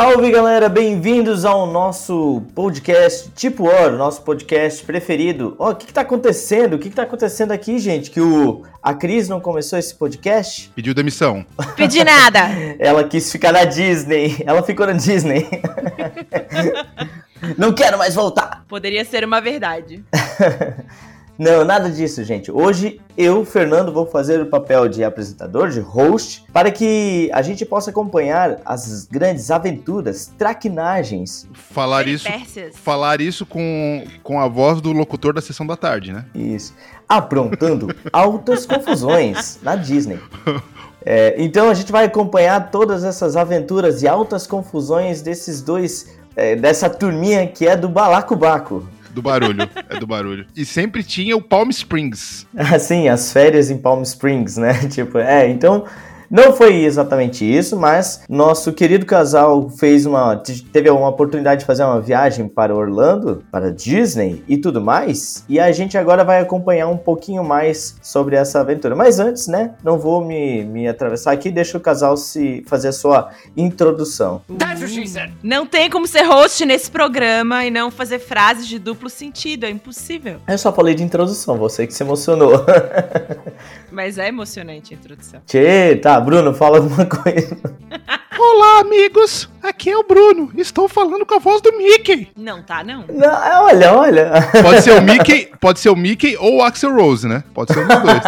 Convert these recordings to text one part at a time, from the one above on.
Salve galera, bem-vindos ao nosso podcast Tipo Ouro, nosso podcast preferido. Ó, oh, o que, que tá acontecendo? O que, que tá acontecendo aqui, gente? Que o a Cris não começou esse podcast? Pediu demissão. Pedi nada. Ela quis ficar na Disney. Ela ficou na Disney. não quero mais voltar. Poderia ser uma verdade. Não, nada disso, gente. Hoje eu, Fernando, vou fazer o papel de apresentador, de host, para que a gente possa acompanhar as grandes aventuras, traquinagens. Falar isso, falar isso com, com a voz do locutor da sessão da tarde, né? Isso. Aprontando altas confusões na Disney. É, então a gente vai acompanhar todas essas aventuras e altas confusões desses dois, é, dessa turminha que é do Balacobaco. Do barulho, é do barulho. E sempre tinha o Palm Springs. Ah, sim, as férias em Palm Springs, né? Tipo, é, então não foi exatamente isso, mas nosso querido casal fez uma teve uma oportunidade de fazer uma viagem para Orlando, para Disney e tudo mais. E a gente agora vai acompanhar um pouquinho mais sobre essa aventura. Mas antes, né, não vou me, me atravessar aqui, deixa o casal se fazer a sua introdução. Não tem como ser host nesse programa e não fazer frases de duplo sentido, é impossível. Eu só falei de introdução, você que se emocionou. Mas é emocionante a introdução. Tchê, tá, Bruno, fala alguma coisa. Olá, amigos! Aqui é o Bruno. Estou falando com a voz do Mickey. Não tá, não? Não, é, olha, olha. Pode ser o Mickey, pode ser o Mickey ou o Axel Rose, né? Pode ser um dos dois.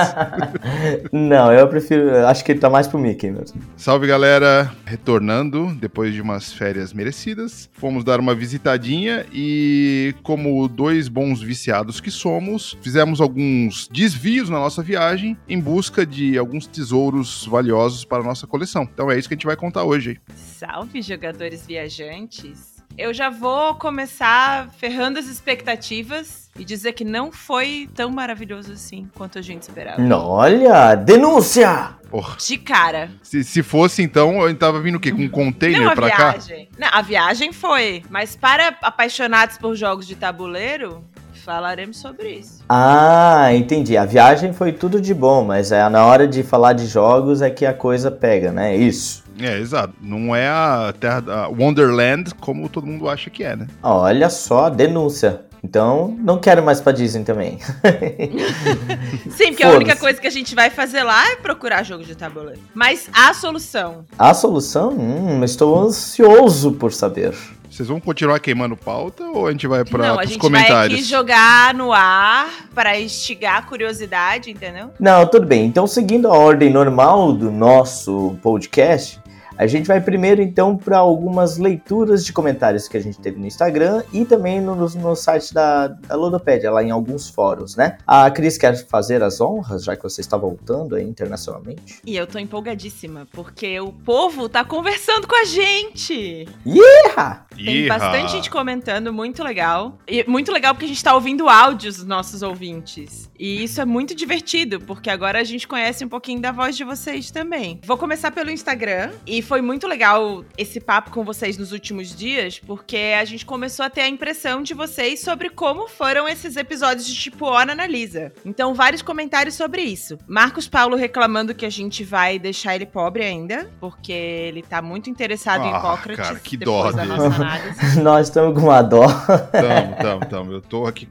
Não, eu prefiro. Acho que ele tá mais pro Mickey mesmo. Salve, galera! Retornando depois de umas férias merecidas. Fomos dar uma visitadinha e, como dois bons viciados que somos, fizemos alguns desvios na nossa viagem em busca de alguns tesouros valiosos para a nossa coleção. Então é isso que a gente vai contar hoje. Salve, jogadores viajantes! Eu já vou começar ferrando as expectativas e dizer que não foi tão maravilhoso assim quanto a gente esperava. Olha, denúncia! Porra. De cara. Se, se fosse, então, eu tava vindo o quê? Com um container não, a pra viagem. cá? Não, a viagem foi. Mas para apaixonados por jogos de tabuleiro, falaremos sobre isso. Ah, entendi. A viagem foi tudo de bom, mas é na hora de falar de jogos é que a coisa pega, né? Isso. É, exato. Não é a terra da Wonderland como todo mundo acha que é, né? Olha só, denúncia. Então, não quero mais pra Disney também. Sim, porque a única coisa que a gente vai fazer lá é procurar jogo de tabuleiro. Mas a solução. A solução? Hum, estou ansioso por saber. Vocês vão continuar queimando pauta ou a gente vai para Não, os a gente comentários? vai aqui jogar no ar para instigar a curiosidade, entendeu? Não, tudo bem. Então, seguindo a ordem normal do nosso podcast, a gente vai primeiro então para algumas leituras de comentários que a gente teve no Instagram e também no, no site da, da Ludopédia, lá em alguns fóruns, né? A Cris quer fazer as honras, já que você está voltando aí internacionalmente. E eu tô empolgadíssima, porque o povo tá conversando com a gente! Yeah! Tem bastante gente comentando, muito legal. E muito legal porque a gente tá ouvindo áudios dos nossos ouvintes. E isso é muito divertido, porque agora a gente conhece um pouquinho da voz de vocês também. Vou começar pelo Instagram e foi muito legal esse papo com vocês nos últimos dias, porque a gente começou a ter a impressão de vocês sobre como foram esses episódios de tipo Ona Analisa. Então, vários comentários sobre isso. Marcos Paulo reclamando que a gente vai deixar ele pobre ainda, porque ele tá muito interessado Ah, em Hipócrates cara, que depois dó da dele. nossa análise. Nós estamos com uma dó. Tamo, tamo, tamo. Eu tô aqui.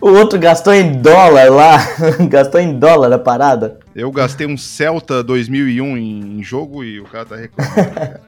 O outro gastou em dólar lá. gastou em dólar a parada. Eu gastei um Celta 2001 em jogo e o cara tá reclamando. cara.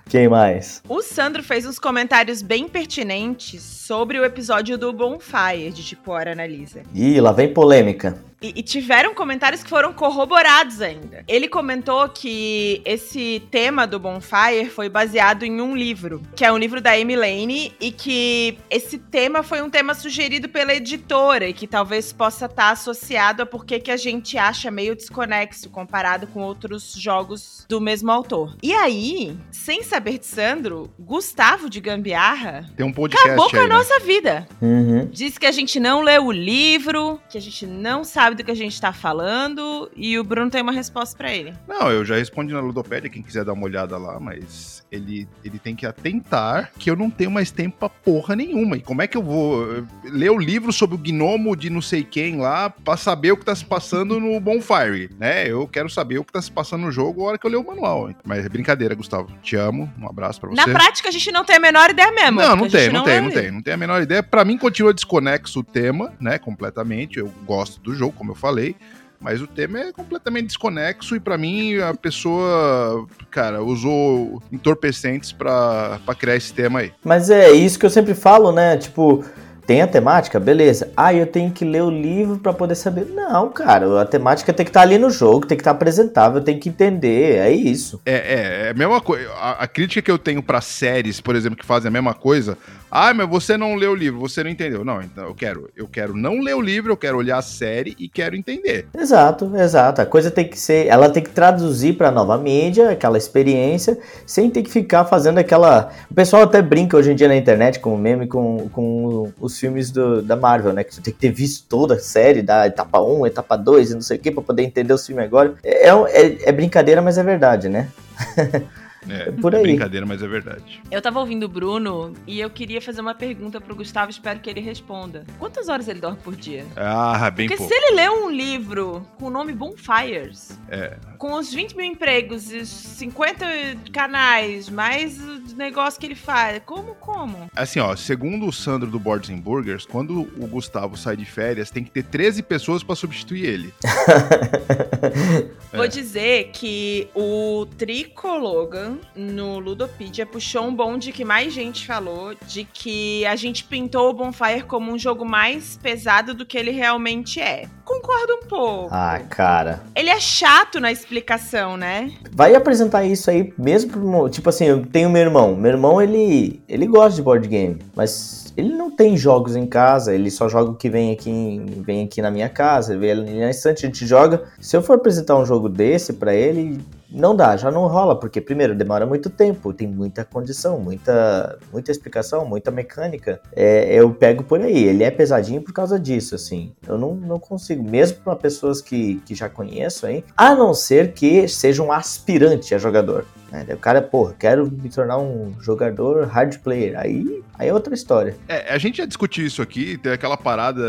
Quem mais? O Sandro fez uns comentários bem pertinentes sobre o episódio do Bonfire, de tipo Hora Analisa. Ih, lá vem polêmica. E, e tiveram comentários que foram corroborados ainda. Ele comentou que esse tema do Bonfire foi baseado em um livro, que é um livro da Amy Lane, e que esse tema foi um tema sugerido pela editora, e que talvez possa estar associado a por que que a gente acha meio desconexo comparado com outros jogos do mesmo autor. E aí, sem saber de Sandro, Gustavo de Gambiarra Tem um podcast acabou com aí, a né? nossa vida. Uhum. Diz que a gente não leu o livro, que a gente não sabe do que a gente tá falando, e o Bruno tem uma resposta pra ele. Não, eu já respondi na Ludopédia, quem quiser dar uma olhada lá, mas ele, ele tem que atentar que eu não tenho mais tempo pra porra nenhuma. E como é que eu vou eh, ler o livro sobre o gnomo de não sei quem lá pra saber o que tá se passando no Bonfire, né? Eu quero saber o que tá se passando no jogo a hora que eu ler o manual. Mas é brincadeira, Gustavo. Te amo. Um abraço pra você. Na prática, a gente não tem a menor ideia mesmo. Não, não tem, gente não tem, não tem. Não tem a menor ideia. Pra mim, continua desconexo o tema, né? Completamente. Eu gosto do jogo, como eu falei. Mas o tema é completamente desconexo e pra mim a pessoa, cara, usou entorpecentes pra, pra criar esse tema aí. Mas é isso que eu sempre falo, né? Tipo, tem a temática, beleza. Ah, eu tenho que ler o livro pra poder saber. Não, cara, a temática tem que estar ali no jogo, tem que estar apresentável, tem que entender, é isso. É, é, é a mesma coisa. A, a crítica que eu tenho pra séries, por exemplo, que fazem a mesma coisa. Ah, mas você não leu o livro, você não entendeu. Não, então eu quero, eu quero não ler o livro, eu quero olhar a série e quero entender. Exato, exato. A coisa tem que ser, ela tem que traduzir pra nova mídia, aquela experiência, sem ter que ficar fazendo aquela. O pessoal até brinca hoje em dia na internet com o meme com, com os filmes do, da Marvel, né? Que você tem que ter visto toda a série, da etapa 1, etapa 2 e não sei o que, pra poder entender o filme agora. É, é, é brincadeira, mas é verdade, né? É, por é aí. brincadeira, mas é verdade. Eu tava ouvindo o Bruno e eu queria fazer uma pergunta pro Gustavo, espero que ele responda. Quantas horas ele dorme por dia? Ah, bem Porque pouco. se ele lê um livro com o nome Bonfires, É. com os 20 mil empregos e os 50 canais, mais o negócio que ele faz, como, como? Assim, ó, segundo o Sandro do Boards and Burgers, quando o Gustavo sai de férias, tem que ter 13 pessoas pra substituir ele. Vou dizer que o Tricologan no Ludopedia puxou um bonde que mais gente falou de que a gente pintou o Bonfire como um jogo mais pesado do que ele realmente é. Concordo um pouco. Ah, cara. Ele é chato na explicação, né? Vai apresentar isso aí mesmo Tipo assim, eu tenho meu irmão. Meu irmão, ele. ele gosta de board game, mas ele não tem jogos em casa, ele só joga o que vem aqui, em- vem aqui na minha casa, vem ali na estante, a gente joga. Se eu for apresentar um jogo desse pra ele, não dá, já não rola, porque primeiro demora muito tempo, tem muita condição, muita, muita explicação, muita mecânica. É, eu pego por aí, ele é pesadinho por causa disso, assim. Eu não, não consigo, mesmo para pessoas que, que já conheço, hein? A não ser que seja um aspirante a jogador. né? O cara, pô, quero me tornar um jogador hard player. Aí, aí é outra história. É, a gente já discutiu isso aqui, tem aquela parada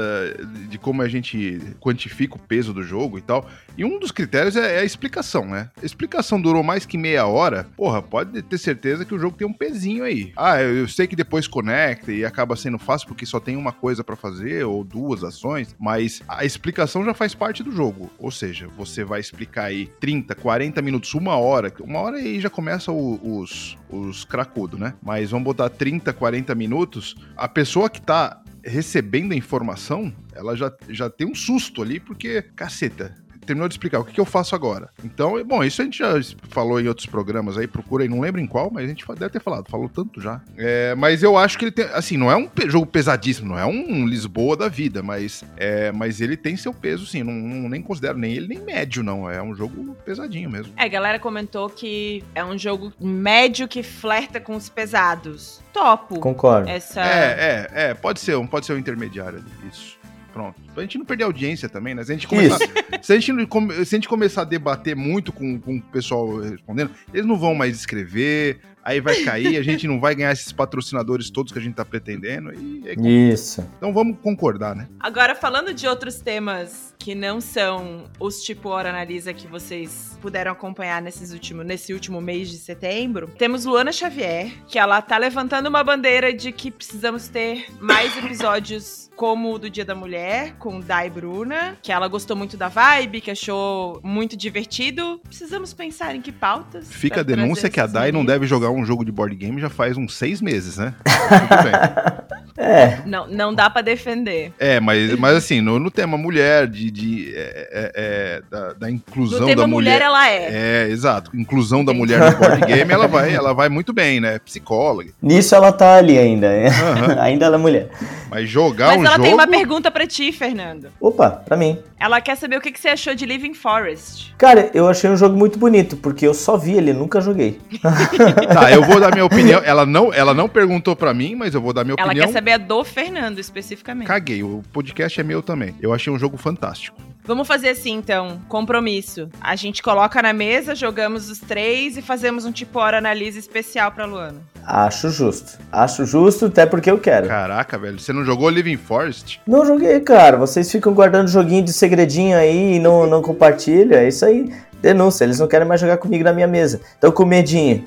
de como a gente quantifica o peso do jogo e tal. E um dos critérios é, é a explicação, né? A explicação durou mais que meia hora, porra, pode ter certeza que o jogo tem um pezinho aí. Ah, eu, sei que depois conecta e acaba sendo fácil porque só tem uma coisa pra fazer ou duas ações, mas a explicação já faz parte do jogo. Ou seja, você vai explicar aí 30, 40 minutos, uma hora, uma hora aí já começa o- os, os cracudos, né? Mas vamos botar 30, 40 minutos, a pessoa que tá recebendo a informação, ela já, já tem um susto ali, porque, caceta, terminou de explicar o que, que eu faço agora. Então, bom, isso a gente já falou em outros programas aí, procura aí, não lembro em qual, mas a gente deve ter falado, falou tanto já. É, mas eu acho que ele tem, assim, não é um jogo pesadíssimo, não é um Lisboa da vida, mas, é, mas ele tem seu peso, sim, não, não- nem considero nem ele nem médio, não, é um jogo pesadinho mesmo. É, a galera comentou que é um jogo médio que flerta com os pesados. Topo. Concordo. Essa. É, é, é, pode ser, um, pode ser um intermediário isso. Pronto. Pra gente não perder a audiência também, né? Se a gente começar, se a gente, se a gente começar a debater muito com, com o pessoal respondendo, eles não vão mais escrever, aí vai cair, a gente não vai ganhar esses patrocinadores todos que a gente tá pretendendo. E é- Isso. então vamos concordar, né? Agora, falando de outros temas que não são os tipo Hora Analisa que vocês puderam acompanhar nesses último, nesse último mês de setembro, temos Luana Xavier, que ela tá levantando uma bandeira de que precisamos ter mais episódios como o do Dia da Mulher, com Dai Bruna, que ela gostou muito da vibe, que achou muito divertido. Precisamos pensar em que pautas. Fica a denúncia que a Dai não deve jogar um jogo de board game já faz uns seis meses, né? Tudo bem. É, Não, não dá pra defender. É, mas, mas assim, no, no tema mulher, de, de, é, é, é, da, da inclusão No tema da mulher, ela é. É, exato. Inclusão da mulher no board game, ela vai, ela vai muito bem, né? Psicóloga. nisso ela tá ali ainda. né? Aham. ainda ela é mulher. Mas jogar Mas um ela jogo. tem uma pergunta pra ti, Fernando. Opa, pra mim. Ela quer saber o que que você achou de Living Forest. Cara, eu achei um jogo muito bonito, porque eu só vi ele, nunca joguei. Tá, eu vou dar minha opinião. Ela não, ela não perguntou pra mim, mas eu vou dar minha Ela opinião. quer saber a do Fernando, especificamente. Caguei, o podcast é meu também. Eu achei um jogo fantástico. Vamos fazer assim, então. Compromisso. A gente coloca na mesa, jogamos os três e fazemos um tipo hora analise especial pra Luana. Acho justo. Acho justo, até porque eu quero. Caraca, velho. Você não jogou Living Forest? Não joguei, cara. Vocês ficam guardando joguinho de segredinho aí e não, não compartilham. É isso aí. Denúncia, eles não querem mais jogar comigo na minha mesa. Então com medinho.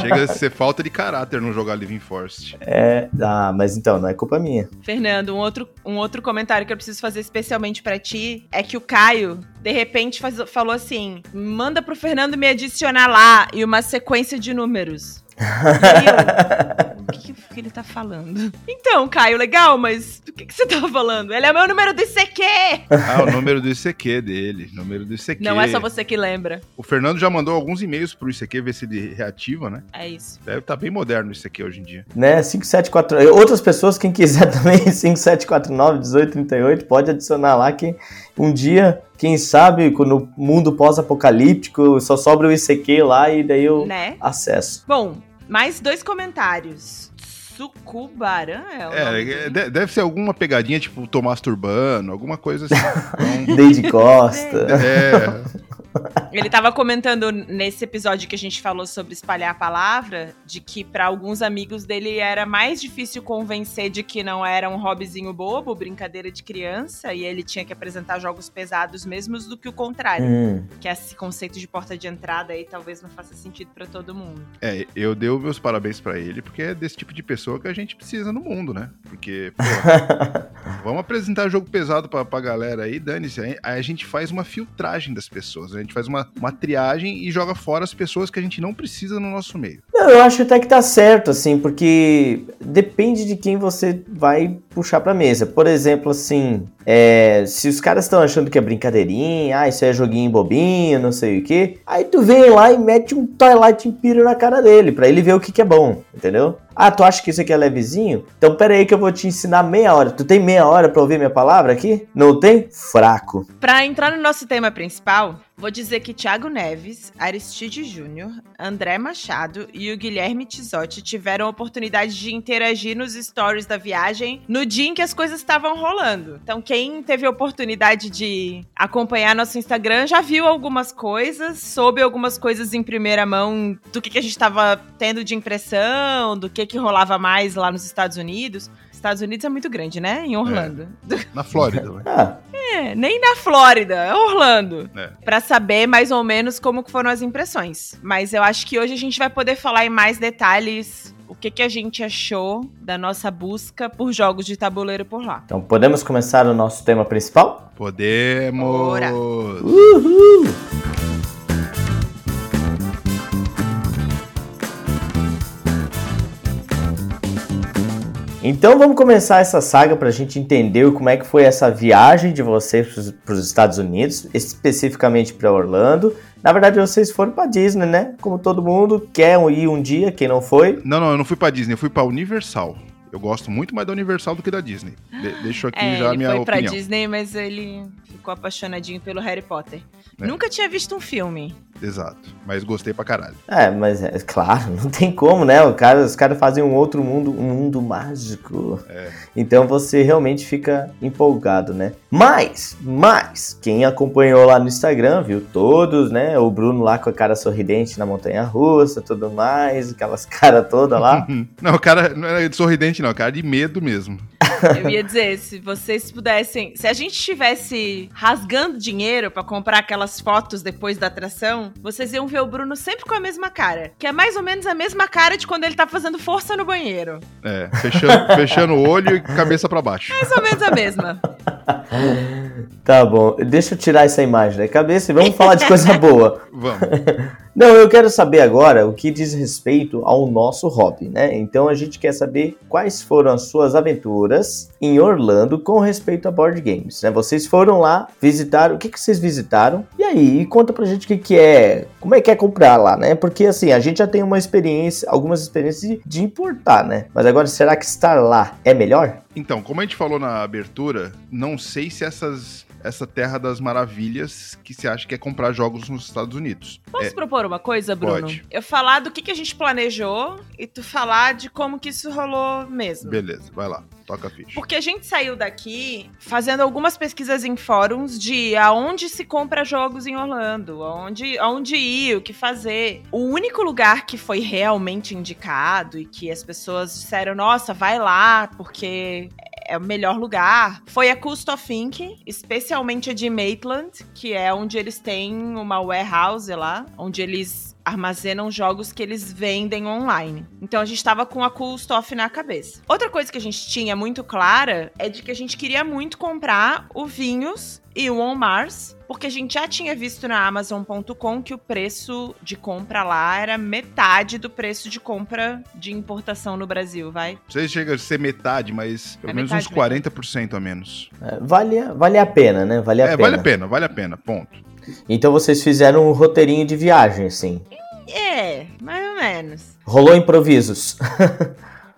Chega a ser falta de caráter não jogar Living Forest. É, ah, mas então, não é culpa minha. Fernando, um outro, um outro comentário que eu preciso fazer especialmente pra ti é que o Caio, de repente, faz- falou assim: manda pro Fernando me adicionar lá e uma sequência de números. E aí eu, o que, que ele tá falando? Então, Caio, legal, mas do que, que você tava falando? Ele é o meu número do ICQ! Ah, o número do ICQ dele. Número do ICQ. Não é só você que lembra. O Fernando já mandou alguns e-mails pro ICQ ver se ele reativa, né? É isso. Deve estar bem moderno o ICQ hoje em dia. né? 574. Outras pessoas, quem quiser também, 5749 1838, pode adicionar lá que um dia, quem sabe, no mundo pós-apocalíptico, só sobra o ICQ lá e daí eu Né? acesso. Bom, mais dois comentários. Sucubarã é o É, é, de- deve ser alguma pegadinha, tipo, tô masturbando, alguma coisa assim. Então, Desde Costa. é, Ele tava comentando nesse episódio que a gente falou sobre espalhar a palavra, de que pra alguns amigos dele era mais difícil convencer de que não era um hobbyzinho bobo, brincadeira de criança, e ele tinha que apresentar jogos pesados mesmo do que o contrário. Hum, Que esse conceito de porta de entrada aí talvez não faça sentido pra todo mundo. é, eu dei os meus parabéns pra ele, porque é desse tipo de pessoa que a gente precisa no mundo, né? Porque, pô, vamos apresentar jogo pesado pra, pra galera aí, dane-se. Aí a gente faz uma filtragem das pessoas, a gente faz uma, uma triagem e joga fora as pessoas que a gente não precisa no nosso meio. Não, eu acho até que tá certo, assim, porque depende de quem você vai puxar pra mesa. Por exemplo, assim, é, se os caras estão achando que é brincadeirinha, ah, isso é joguinho bobinho, não sei o que, aí tu vem lá e mete um Twilight Imperial na cara dele, pra ele ver o que, que é bom, entendeu? Ah, tu acha que isso aqui é levezinho? Então pera aí que eu vou te ensinar meia hora. Tu tem meia hora pra ouvir minha palavra aqui? Não tem? Fraco. Pra entrar no nosso tema principal, vou dizer que Thiago Neves, Aristide Júnior, André Machado e o Guilherme Tizotti tiveram a oportunidade de interagir nos stories da viagem no dia em que as coisas estavam rolando. Então, quem teve a oportunidade de acompanhar nosso Instagram já viu algumas coisas, soube algumas coisas em primeira mão do que, que a gente estava tendo de impressão, do que, que rolava mais lá nos Estados Unidos. Estados Unidos é muito grande, né? Em Orlando. Na Flórida, né? Ah, É, nem na Flórida, é Orlando. É. Pra saber mais ou menos como foram as impressões. Mas eu acho que hoje a gente vai poder falar em mais detalhes o que, que a gente achou da nossa busca por jogos de tabuleiro por lá. então podemos começar o nosso tema principal? Podemos! Ora. Uhul! Então vamos começar essa saga para a gente entender como é que foi essa viagem de vocês para os Estados Unidos, especificamente para Orlando. Na verdade, vocês foram para Disney, né? Como todo mundo quer ir um dia, quem não foi. Não, não, eu não fui pra Disney, eu fui pra Universal. Eu gosto muito mais da Universal do que da Disney. De deixo aqui É, já a ele minha foi pra opinião. Disney, mas ele ficou apaixonadinho pelo Harry Potter. É. Nunca tinha visto um filme. Exato. Mas gostei pra caralho. É, mas é claro, não tem como, né? O cara, os caras fazem um outro mundo, um mundo mágico. Então você realmente fica empolgado, né? Mas, mas, quem acompanhou lá no Instagram, viu todos, né? O Bruno lá com a cara sorridente na montanha russa, tudo mais, aquelas caras todas lá. Não, o cara não era de sorridente, não, o cara de medo mesmo. Eu ia dizer, se vocês pudessem. Se a gente estivesse rasgando dinheiro pra comprar aquelas fotos depois da atração, vocês iam ver o Bruno sempre com a mesma cara. Que é mais ou menos a mesma cara de quando ele tá fazendo força no banheiro. É, fechando, fechando o olho e cabeça pra baixo. Mais ou menos a mesma. Tá bom, deixa eu tirar essa imagem da cabeça e vamos falar de coisa boa. Vamos. Não, eu quero saber agora o que diz respeito ao nosso hobby, né? Então a gente quer saber quais foram as suas aventuras em Orlando com respeito a board games, né? Vocês foram lá, visitaram, o que, que vocês visitaram? E aí, conta pra gente o que, que é, como é que é comprar lá, né? Porque assim, a gente já tem uma experiência, algumas experiências de, importar, né? Mas agora, será que estar lá é melhor? Então, como a gente falou na abertura, não sei se essas essa terra das maravilhas que se acha que é comprar jogos nos Estados Unidos. Posso é, propor uma coisa, Bruno? Pode. Eu falar do que, que a gente planejou e tu falar de como que isso rolou mesmo. Beleza, vai lá. Toca a ficha. Porque a gente saiu daqui fazendo algumas pesquisas em fóruns de aonde se compra jogos em Orlando, aonde, aonde ir, o que fazer. O único lugar que foi realmente indicado e que as pessoas disseram, nossa, vai lá, porque é o melhor lugar, foi a Cust of Ink, especialmente a de Maitland, que é onde eles têm uma warehouse lá, onde eles armazenam jogos que eles vendem online. Então a gente tava com a Cool Stuff na cabeça. Outra coisa que a gente tinha muito clara é de que a gente queria muito comprar o Vinhos e o On Mars, porque a gente já tinha visto na Amazon.com que o preço de compra lá era metade do preço de compra de importação no Brasil, vai? Não sei se chega a ser metade, mas pelo É menos uns 40% a menos. É, vale, vale a pena, né? Vale a é, pena. vale a pena, vale a pena, ponto. Então vocês fizeram um roteirinho de viagem, assim. É, mais ou menos. Rolou improvisos.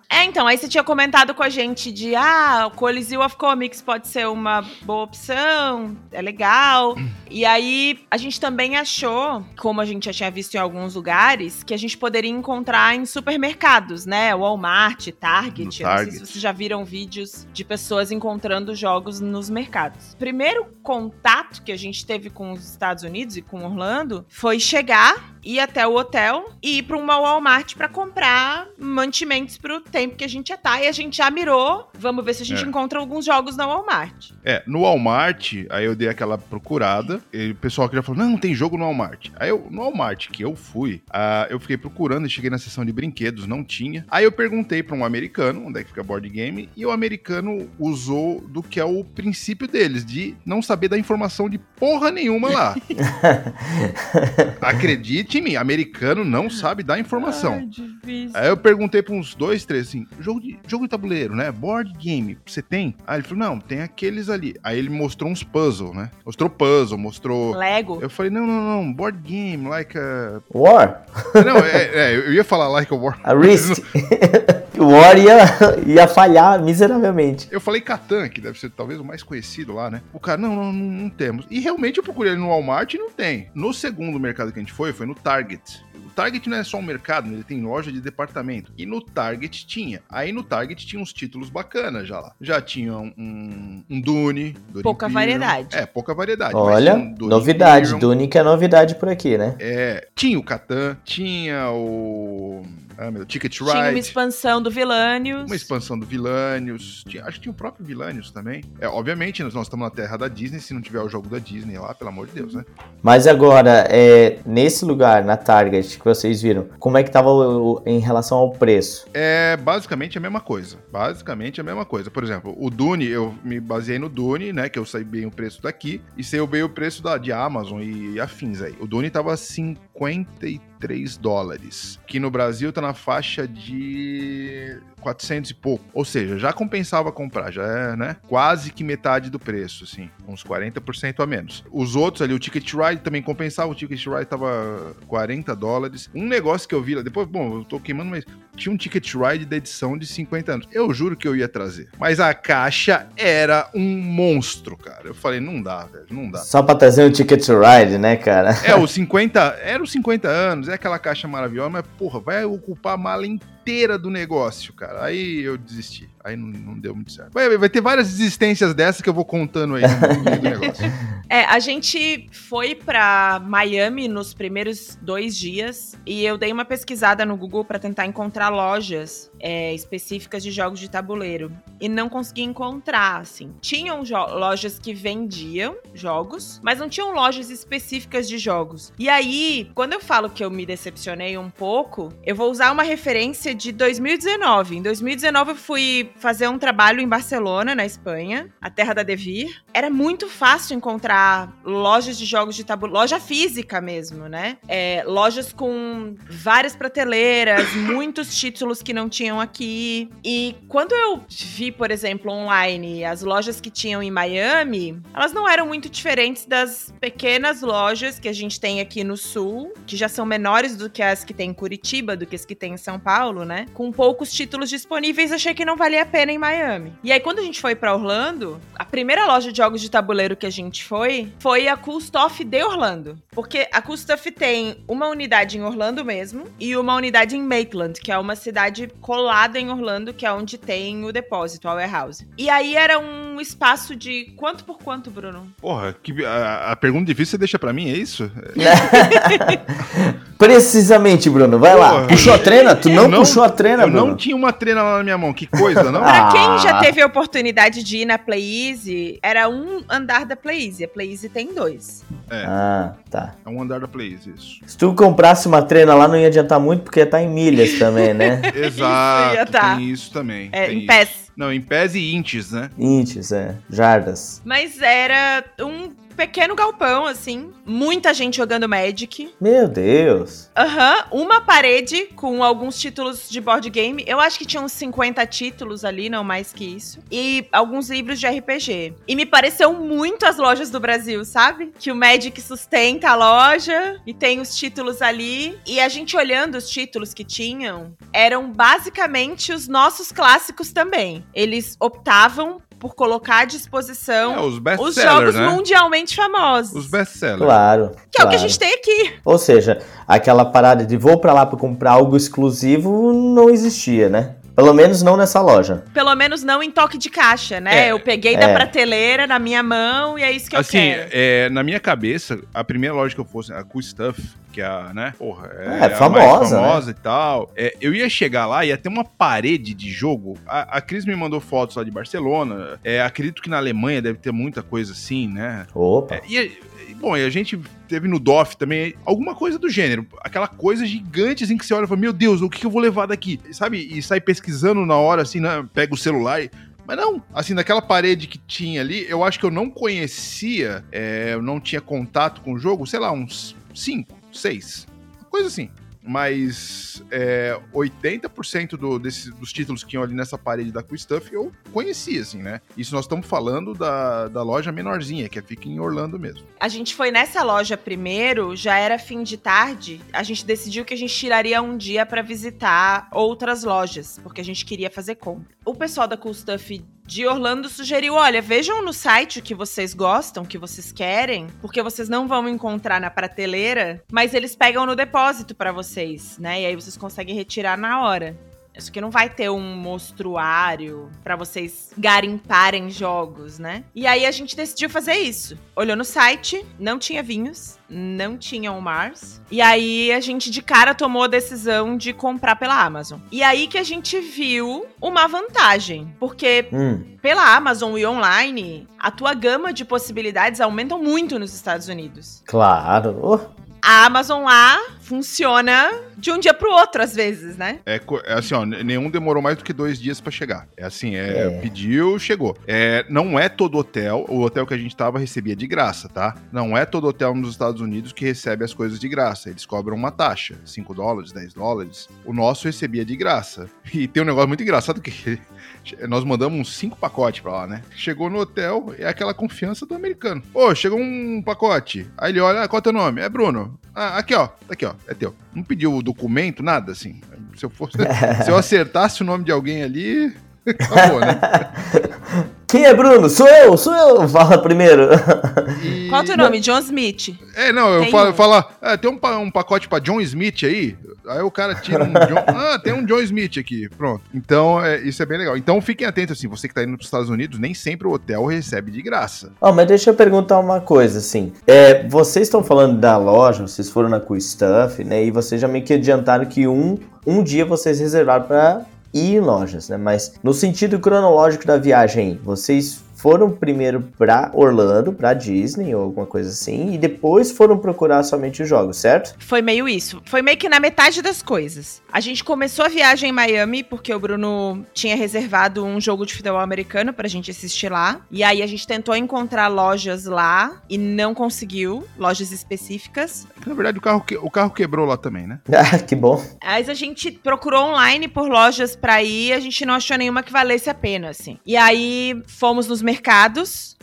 É, então, aí você tinha comentado com a gente de ah, o Coliseu of Comics pode ser uma boa opção, é legal. E aí a gente também achou, como a gente já tinha visto em alguns lugares, que a gente poderia encontrar em supermercados, né? Walmart, Target. No Eu não sei Target. se vocês já viram vídeos de pessoas encontrando jogos nos mercados. Primeiro contato que a gente teve com os Estados Unidos e com Orlando foi chegar, ir até o hotel e ir para uma Walmart para comprar mantimentos pro tempo que a gente já tá. E a gente já mirou. Vamos ver se a gente É. encontra alguns jogos na Walmart. É, no Walmart, aí eu dei aquela procurada, e o pessoal que já falou, não, tem jogo no Walmart. Aí eu, no Walmart que eu fui, ah, eu fiquei procurando e cheguei na seção de brinquedos, não tinha. Aí eu perguntei pra um americano, onde é que fica board game, e o americano usou do que é o princípio deles, de não saber da informação de porra nenhuma lá. Acredite mim, americano não sabe dar informação. Ai, difícil. Aí eu perguntei pra uns dois, três, assim, jogo de, jogo de tabuleiro, né? Board game, você tem? Aí ele falou, não, tem aqueles ali. Aí ele mostrou uns puzzle, né? Mostrou puzzle, mostrou... Lego. Eu falei, não, não, não, board game, like a... War? Não, é, é, eu ia falar like a war. A Risk? o War ia, ia falhar miseravelmente. Eu falei Catan, que deve ser talvez o mais conhecido lá, né? O cara, não, não, não, não temos. E realmente eu procurei no Walmart e não tem. No segundo mercado que a gente foi, foi no Target. O Target não é só um mercado, né? ele tem loja de departamento. E no Target tinha. Aí no Target tinha uns títulos bacanas já lá. Já tinha um, um, Dune. Dune Pouca Imperium. variedade. É, pouca variedade. Olha, um Dune novidade. Imperium. Dune que é novidade por aqui, né? É, tinha o Catan, tinha o. Ah, meu, Ticket Ride. Tinha uma expansão do Vilanius. Uma expansão do Vilanius. Tinha- acho que tinha o próprio Vilanius também. É, obviamente, nós, nós estamos na terra da Disney. Se não tiver o jogo da Disney lá, pelo amor de Deus, né? Mas agora, é, nesse lugar, na Target, que vocês viram, como é que tava o- o- em relação ao preço? É basicamente a mesma coisa. Basicamente a mesma coisa. Por exemplo, o Dune, eu me baseei no Dune, né? Que eu sei bem o preço daqui. E sei bem o preço da, de Amazon e afins aí. O Dune tava 53 dólares. Que no Brasil tá na faixa de 400 e pouco. Ou seja, já compensava comprar. Já é, né? Quase que metade do preço, assim. Uns 40% a menos. Os outros ali, o Ticket Ride também compensava. O Ticket Ride tava 40 dólares. Um negócio que eu vi lá, depois, bom, eu tô queimando, mas tinha um Ticket Ride da edição de 50 anos. Eu juro que eu ia trazer. Mas a caixa era um monstro, cara. Eu falei, não dá, velho, não dá. Só pra trazer um Ticket Ride, né, cara? É, os 50. Era os 50 anos, é aquela caixa maravilhosa, mas, porra, vai ocupar a mala inteira do negócio, cara. Aí eu desisti. Aí não, não deu muito certo. Vai, vai ter várias desistências dessas que eu vou contando aí no negócio. É, a gente foi pra Miami nos primeiros dois dias e eu dei uma pesquisada no Google pra tentar encontrar lojas é, específicas de jogos de tabuleiro e não consegui encontrar, assim. Tinham lojas que vendiam jogos, mas não tinham lojas específicas de jogos. E aí, quando eu falo que eu me decepcionei um pouco, eu vou usar uma referência de 2019. Em 2019 eu fui fazer um trabalho em Barcelona, na Espanha, a terra da Devir. Era muito fácil encontrar lojas de jogos de tabuleiro, loja física mesmo, né? É, lojas com várias prateleiras, muitos títulos que não tinham aqui. E quando eu vi, por exemplo, online as lojas que tinham em Miami, elas não eram muito diferentes das pequenas lojas que a gente tem aqui no sul, que já são menores do que as que tem em Curitiba, do que as que tem em São Paulo, né? Com poucos títulos disponíveis, achei que não valia a pena em Miami. E aí, quando a gente foi pra Orlando, a primeira loja de jogos de tabuleiro que a gente foi foi a Cool Stuff de Orlando. Porque a Cool Stuff tem uma unidade em Orlando mesmo e uma unidade em Maitland, que é uma cidade colada em Orlando, que é onde tem o depósito, a warehouse. E aí era um espaço de quanto por quanto, Bruno? Porra, que, a, a pergunta difícil você deixa pra mim, é isso? Precisamente, Bruno. Vai lá. Porra. Puxou a trena? Tu não, Eu puxou a trena, Eu Bruno? não tinha uma trena lá na minha mão, que coisa, não? Pra Ah. quem já teve a oportunidade de ir na Play Easy, era um andar da Play Easy. A Play Easy tem dois. É, Ah, tá. é um andar da Plays, isso. Se tu comprasse uma trena lá, não ia adiantar muito, porque ia estar em milhas também, né? Exato, ia tá. tem isso também. É, tem em isso. pés. Não, em pés e inches, né? Inches, é. Jardas. Mas era um pequeno galpão, assim. Muita gente jogando Magic. Meu Deus. Aham, uma parede com alguns títulos de board game. Eu acho que tinha uns 50 títulos ali, não mais que isso. E alguns livros de RPG. E me pareceu muito as lojas do Brasil, sabe? Que o Magic sustenta a loja e tem os títulos ali. E a gente olhando os títulos que tinham, eram basicamente os nossos clássicos também. Eles optavam por colocar à disposição É, os os jogos né? mundialmente famosos. Os best-sellers. Claro. Que é o que a claro. gente tem aqui. Ou seja, aquela parada de vou pra lá pra comprar algo exclusivo não existia, né? Pelo menos não nessa loja. Pelo menos não em toque de caixa, né? É, eu peguei da é. prateleira na minha mão e é isso que eu assim, quero. é, na minha cabeça, a primeira loja que eu fosse, a Cool Stuff, que é a, né, porra, é, É, famosa, famosa e tal. É, eu ia chegar lá e ia ter uma parede de jogo. A, a Cris me mandou fotos lá de Barcelona. É, acredito que na Alemanha deve ter muita coisa assim, né? Opa. É, e, bom, e a gente teve no DOF também alguma coisa do gênero. Aquela coisa gigante assim que você olha e fala, meu Deus, o que, eu vou levar daqui? Sabe? E sai pesquisando na hora, assim, né? Pega o celular e. Mas não, assim, naquela parede que tinha ali, eu acho que eu não conhecia, é, eu não tinha contato com o jogo, sei lá, uns 5, 6, coisa assim. Mas é, 80% do, desses, dos títulos que tinham ali nessa parede da Cool Stuff eu conhecia, assim, né? Isso nós estamos falando da, da loja menorzinha, que fica em Orlando mesmo. A gente foi nessa loja primeiro, já era fim de tarde. A gente decidiu que a gente tiraria um dia pra visitar outras lojas, porque a gente queria fazer compra. O pessoal da Cool Stuff de Orlando sugeriu: olha, vejam no site o que vocês gostam, o que vocês querem, porque vocês não vão encontrar na prateleira, mas eles pegam no depósito pra vocês, né? E aí vocês conseguem retirar na hora. Isso que não vai ter um mostruário pra vocês garimparem jogos, né? E aí a gente decidiu fazer isso. Olhou no site, não tinha vinhos, não tinha o Mars. E aí a gente de cara tomou a decisão de comprar pela Amazon. E aí que a gente viu uma vantagem, porque Hum. pela Amazon e online, a tua gama de possibilidades aumentam muito nos Estados Unidos. Claro. Oh, A Amazon lá funciona de um dia pro outro, às vezes, né? É, é assim, ó, nenhum demorou mais do que dois dias pra chegar. É assim, é, É. pediu, chegou. É, não é todo hotel, o hotel que a gente tava recebia de graça, tá? Não é todo hotel nos Estados Unidos que recebe as coisas de graça. Eles cobram uma taxa, 5 dólares, 10 dólares. O nosso recebia de graça. E tem um negócio muito engraçado que nós mandamos uns cinco pacotes pra lá, né? Chegou no hotel, é aquela confiança do americano. Ô, chegou um pacote. Aí ele olha, ah, qual é teu nome? É Bruno. Ah, aqui ó, tá aqui ó, é teu. Não pediu o documento, nada assim. Se eu fosse, se eu acertasse o nome de alguém ali, acabou, né? Quem é Bruno? Sou eu, sou eu. Fala primeiro. E- Qual é o teu nome? John Smith. É, não, eu falo, um. falo ah, tem um, um pacote pra John Smith aí. Aí o cara tira um John. Ah, tem um John Smith aqui. Pronto. Então, é, isso é bem legal. Então, fiquem atentos, assim, você que tá indo pros Estados Unidos, nem sempre o hotel recebe de graça. Ó, mas deixa eu perguntar uma coisa, assim. É, vocês estão falando da loja, vocês foram na Cool Stuff, né? E vocês já meio que adiantaram que um, um dia vocês reservaram pra ir em lojas, né? Mas no sentido cronológico da viagem, vocês foram primeiro pra Orlando, pra Disney ou alguma coisa assim, e depois foram procurar somente os jogos, certo? Foi meio isso. Foi meio que na metade das coisas. A gente começou a viagem em Miami porque o Bruno tinha reservado um jogo de futebol americano pra gente assistir lá. E aí a gente tentou encontrar lojas lá e não conseguiu, lojas específicas. Na verdade, o carro, que- o carro quebrou lá também, né? Ah, que bom. Mas a gente procurou online por lojas pra ir, a gente não achou nenhuma que valesse a pena, assim. E aí fomos nos mercados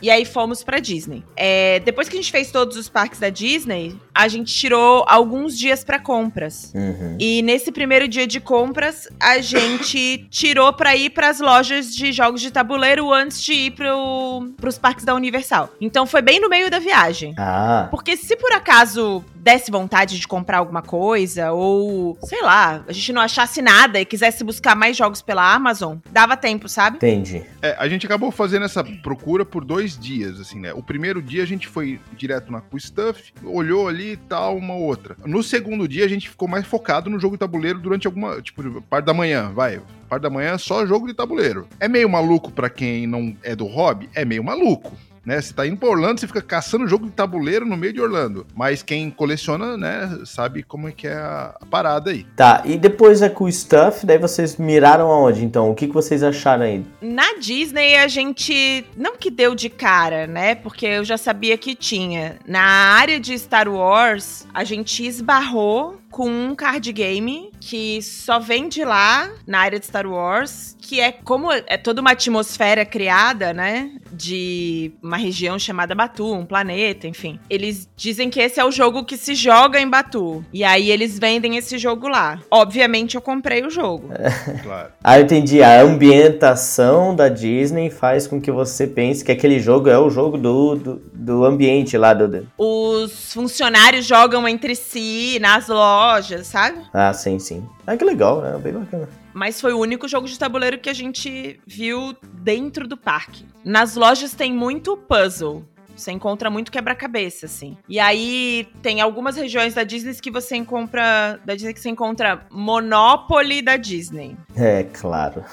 e aí fomos pra Disney. É, depois que a gente fez todos os parques da Disney, a gente tirou alguns dias para compras. Uhum. E nesse primeiro dia de compras, a gente tirou pra ir pras lojas de jogos de tabuleiro antes de ir pro, pros parques da Universal. Então foi bem no meio da viagem. Ah, Porque se por acaso desse vontade de comprar alguma coisa, ou sei lá, a gente não achasse nada e quisesse buscar mais jogos pela Amazon, dava tempo, sabe? entendi. É, a gente acabou fazendo essa procura por dois dias, assim, né? O primeiro dia a gente foi direto na Stuff, olhou ali e tal, uma outra. No segundo dia a gente ficou mais focado no jogo de tabuleiro durante alguma, tipo, parte da manhã, vai. Parte da manhã só jogo de tabuleiro. É meio maluco pra quem não é do hobby? É meio maluco. Né, você tá indo pra Orlando, você fica caçando jogo de tabuleiro no meio de Orlando. Mas quem coleciona, né, sabe como é que é a parada aí. Tá, e depois é com o Stuff, daí vocês miraram aonde, então? O que, que vocês acharam aí? Na Disney a gente não que deu de cara, né? Porque eu já sabia que tinha. Na área de Star Wars, a gente esbarrou com um card game que só vem de lá na área de Star Wars, que é como é toda uma atmosfera criada, né? De uma região chamada Batu, um planeta, enfim. Eles dizem que esse é o jogo que se joga em Batu. E aí eles vendem esse jogo lá. Obviamente eu comprei o jogo. Claro. Ah, eu entendi. A ambientação da Disney faz com que você pense que aquele jogo é o jogo do, do, do ambiente lá do. do- Os funcionários jogam entre si nas lojas, sabe? Ah, sim, sim. Ah, que legal, né? Bem bacana. Mas foi o único jogo de tabuleiro que a gente viu dentro do parque. Nas lojas tem muito puzzle. Você encontra muito quebra-cabeça, assim. E aí tem algumas regiões da Disney que você encontra. Da Disney que você encontra Monopoly da Disney. É, claro.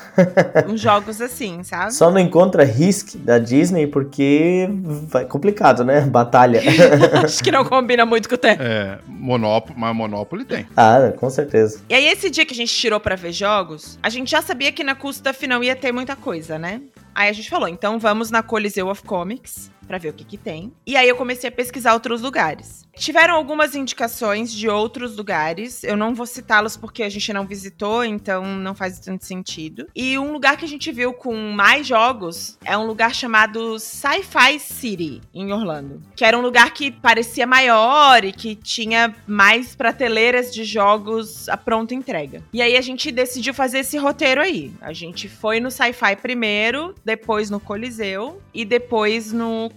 Uns jogos assim, sabe? Só não encontra Risk da Disney porque vai complicado, né? Batalha. Acho que não combina muito com o tempo. É, Monopoly, mas Monopoly tem. ah, com certeza. E aí, esse dia que a gente tirou pra ver jogos, a gente já sabia que na Custa não ia ter muita coisa, né? Aí a gente falou, então vamos na Coliseu of Comics pra ver o que que tem. E aí eu comecei a pesquisar outros lugares. Tiveram algumas indicações de outros lugares. Eu não vou citá-los porque a gente não visitou, então não faz tanto sentido. E um lugar que a gente viu com mais jogos é um lugar chamado Sci-Fi City, em Orlando. Que era um lugar que parecia maior e que tinha mais prateleiras de jogos à pronta entrega. E aí a gente decidiu fazer esse roteiro aí. A gente foi no Sci-Fi primeiro, depois no Coliseu e depois no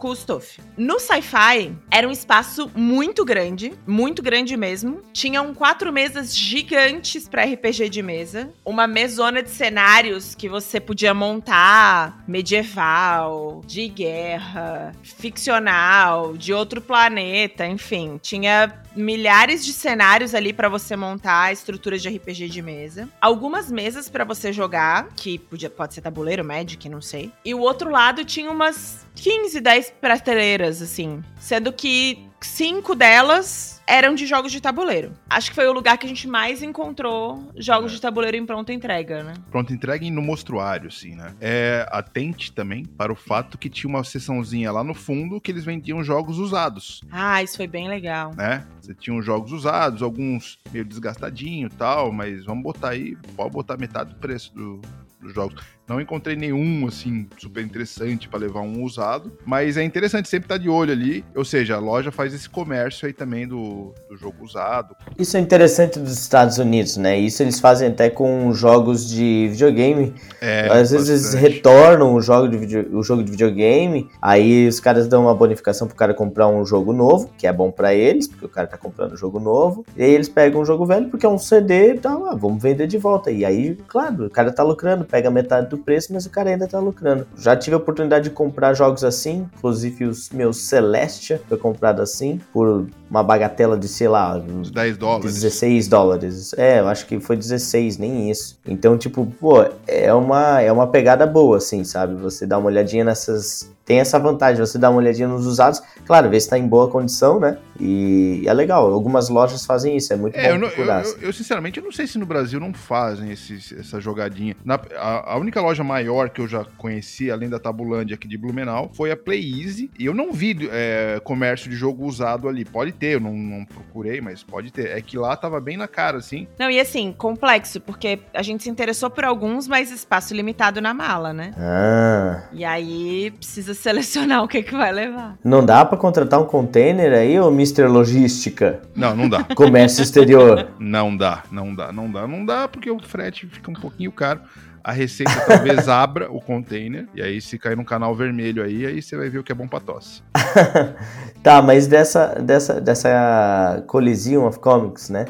No Sci-Fi era um espaço muito grande, muito grande mesmo. Tinham quatro mesas gigantes para RPG de mesa, uma mesona de cenários que você podia montar medieval, de guerra, ficcional, de outro planeta, enfim, tinha milhares de cenários ali para você montar estruturas de RPG de mesa. Algumas mesas para você jogar, que podia, pode ser tabuleiro, Magic, não sei. E o outro lado tinha umas 15, 10 prateleiras, assim. Sendo que cinco delas eram de jogos de tabuleiro. Acho que foi o lugar que a gente mais encontrou jogos de tabuleiro em pronta entrega, né? Pronto, entregue no mostruário, assim, né? É, atente também para o fato que tinha uma seçãozinha lá no fundo que eles vendiam jogos usados, Ah, isso foi bem legal. né? Você tinha uns jogos usados, alguns meio desgastadinho e tal, mas vamos botar aí, pode botar metade do preço do- dos jogos. Não encontrei nenhum, assim, super interessante para levar um usado, mas é interessante sempre estar de olho ali, ou seja, a loja faz esse comércio aí também do, do jogo usado. Isso é interessante dos Estados Unidos, né? Isso eles fazem até com jogos de videogame. É, Às vezes eles retornam o jogo, de video- o jogo de videogame, aí os caras dão uma bonificação pro cara comprar um jogo novo, que é bom pra eles, porque o cara tá comprando um jogo novo. E aí eles pegam um jogo velho, porque é um CD e tal, ah, vamos vender de volta. E aí, claro, o cara tá lucrando, pega metade do preço, mas o cara ainda tá lucrando. Já tive a oportunidade de comprar jogos assim, inclusive os meus Celestia foi comprado assim, por uma bagatela de, sei lá, Uns 10 dólares. 16 dólares. É, eu acho que foi 16, nem isso. Então, tipo, pô, é uma, é uma pegada boa, assim, sabe? Você dá uma olhadinha nessas. Tem essa vantagem, você dá uma olhadinha nos usados, claro, ver se tá em boa condição, né? E é legal, algumas lojas fazem isso, é muito É, eu, bom não- eu, eu- eu, sinceramente eu não sei se no Brasil não fazem esse- essa jogadinha. Na- a, a única loja loja maior que eu já conheci, além da Tabulândia aqui de Blumenau, foi a Play Easy. E eu não vi é, comércio de jogo usado ali. Pode ter, eu não, não, procurei, mas pode ter. É que lá tava bem na cara, assim. Não, e assim, complexo, porque a gente se interessou por alguns, mas espaço limitado na mala, né? Ah. E aí precisa selecionar o que, que vai levar. Não dá para contratar um container aí, ô Mr. Logística? Não, não dá. Comércio exterior. Não dá, não dá, não dá, não dá, porque o frete fica um pouquinho caro. A receita talvez abra o container, e aí se cair num canal vermelho aí, aí você vai ver o que é bom pra tosse. tá, mas dessa, dessa, dessa Coliseum of Comics, né?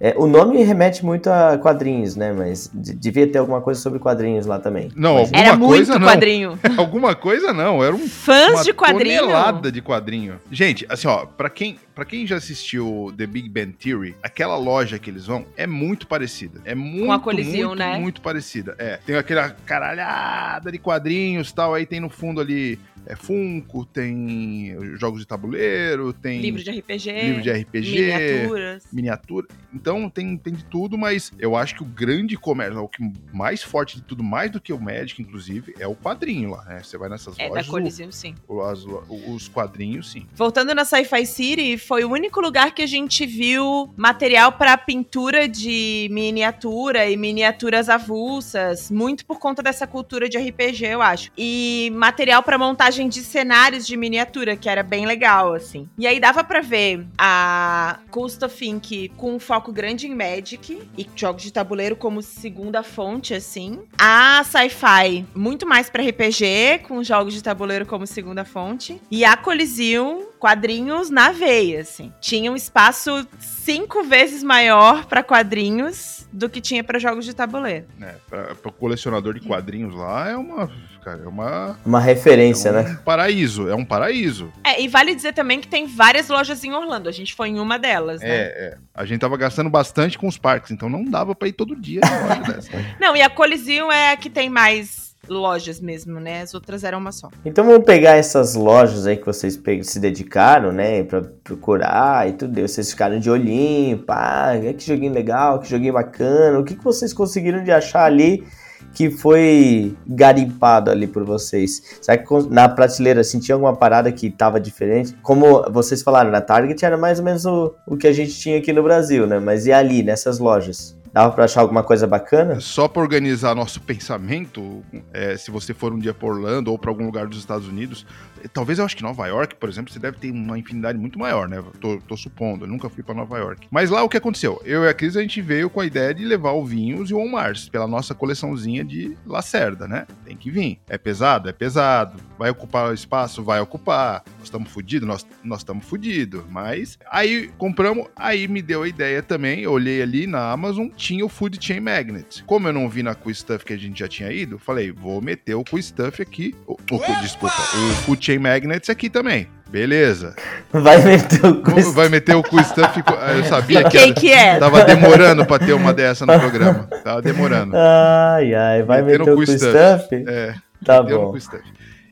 É, o nome remete muito a quadrinhos, né? Mas devia ter alguma coisa sobre quadrinhos lá também. Não, alguma era coisa muito não. quadrinho. alguma coisa não, era um fãs de quadrinho. tonelada de quadrinho. Gente, assim, ó, para quem para quem já assistiu The Big Bang Theory, aquela loja que eles vão é muito parecida. É muito, Com a Coliseum, muito, né? muito parecida. É, tem aquela caralhada de quadrinhos, tal, aí tem no fundo ali é Funko, tem jogos de tabuleiro, tem. Livro de RPG. Livro de RPG. Miniaturas. Miniatura. Então tem, tem de tudo, mas eu acho que o grande comércio, o que mais forte de tudo, mais do que o Magic, inclusive, é o quadrinho lá, né? Você vai nessas é, lojas. É, da Coliseum, sim. Os, os quadrinhos, sim. Voltando na Sci-Fi City, foi o único lugar que a gente viu material para pintura de miniatura e miniaturas avulsas, muito por conta dessa cultura de RPG, eu acho. E material para montagem montagem de cenários de miniatura, que era bem legal, assim. E aí dava para ver a Costa Fink com um foco grande em Magic e jogos de tabuleiro como segunda fonte, assim. A Sci-Fi, muito mais para RPG, com jogos de tabuleiro como segunda fonte. E a Coliseum, quadrinhos na veia, assim. Tinha um espaço cinco vezes maior para quadrinhos do que tinha para jogos de tabuleiro. É, para colecionador de quadrinhos lá é uma cara. É uma. Uma referência, é um né? Paraíso, é um paraíso. É, e vale dizer também que tem várias lojas em Orlando. A gente foi em uma delas, né? É, é. A gente tava gastando bastante com os parques, então não dava pra ir todo dia loja dessa. Não, e a Coliseum é a que tem mais lojas mesmo, né? As outras eram uma só. Então vamos pegar essas lojas aí que vocês se dedicaram, né? Pra procurar e tudo. Vocês ficaram de olhinho, pá, que joguinho legal, que joguinho bacana. O que, que vocês conseguiram de achar ali? Que foi garimpado ali por vocês? Será que na prateleira assim, tinha alguma parada que tava diferente? Como vocês falaram, na Target era mais ou menos o, o que a gente tinha aqui no Brasil, né? Mas e ali, nessas lojas? Dava para achar alguma coisa bacana? Só para organizar nosso pensamento, é, se você for um dia para Orlando ou para algum lugar dos Estados Unidos, talvez eu acho que Nova York, por exemplo, você deve ter uma infinidade muito maior, né? Tô, tô supondo, eu nunca fui para Nova York. Mas lá o que aconteceu? Eu e a Cris a gente veio com a ideia de levar o Vinhos e o On Mars pela nossa coleçãozinha de Lacerda, né? Tem que vir. É pesado? É pesado. Vai ocupar espaço? Vai ocupar. Nós estamos fodidos? Nós estamos fodidos. Mas aí compramos, aí me deu a ideia também. Eu olhei ali na Amazon, tinha o Food Chain Magnet. Como eu não vi na Cool Stuff que a gente já tinha ido, falei, vou meter o Cool Stuff aqui. O, o, desculpa, o Food Chain Magnets aqui também. Beleza. Vai meter o Cool Vai meter o Cool Stuff. Eu sabia que, era, que é? Tava demorando pra ter uma dessa no programa. Tava demorando. Ai, ai. Vai meter, meter o Cool Stuff? stuff? É. Tá bom.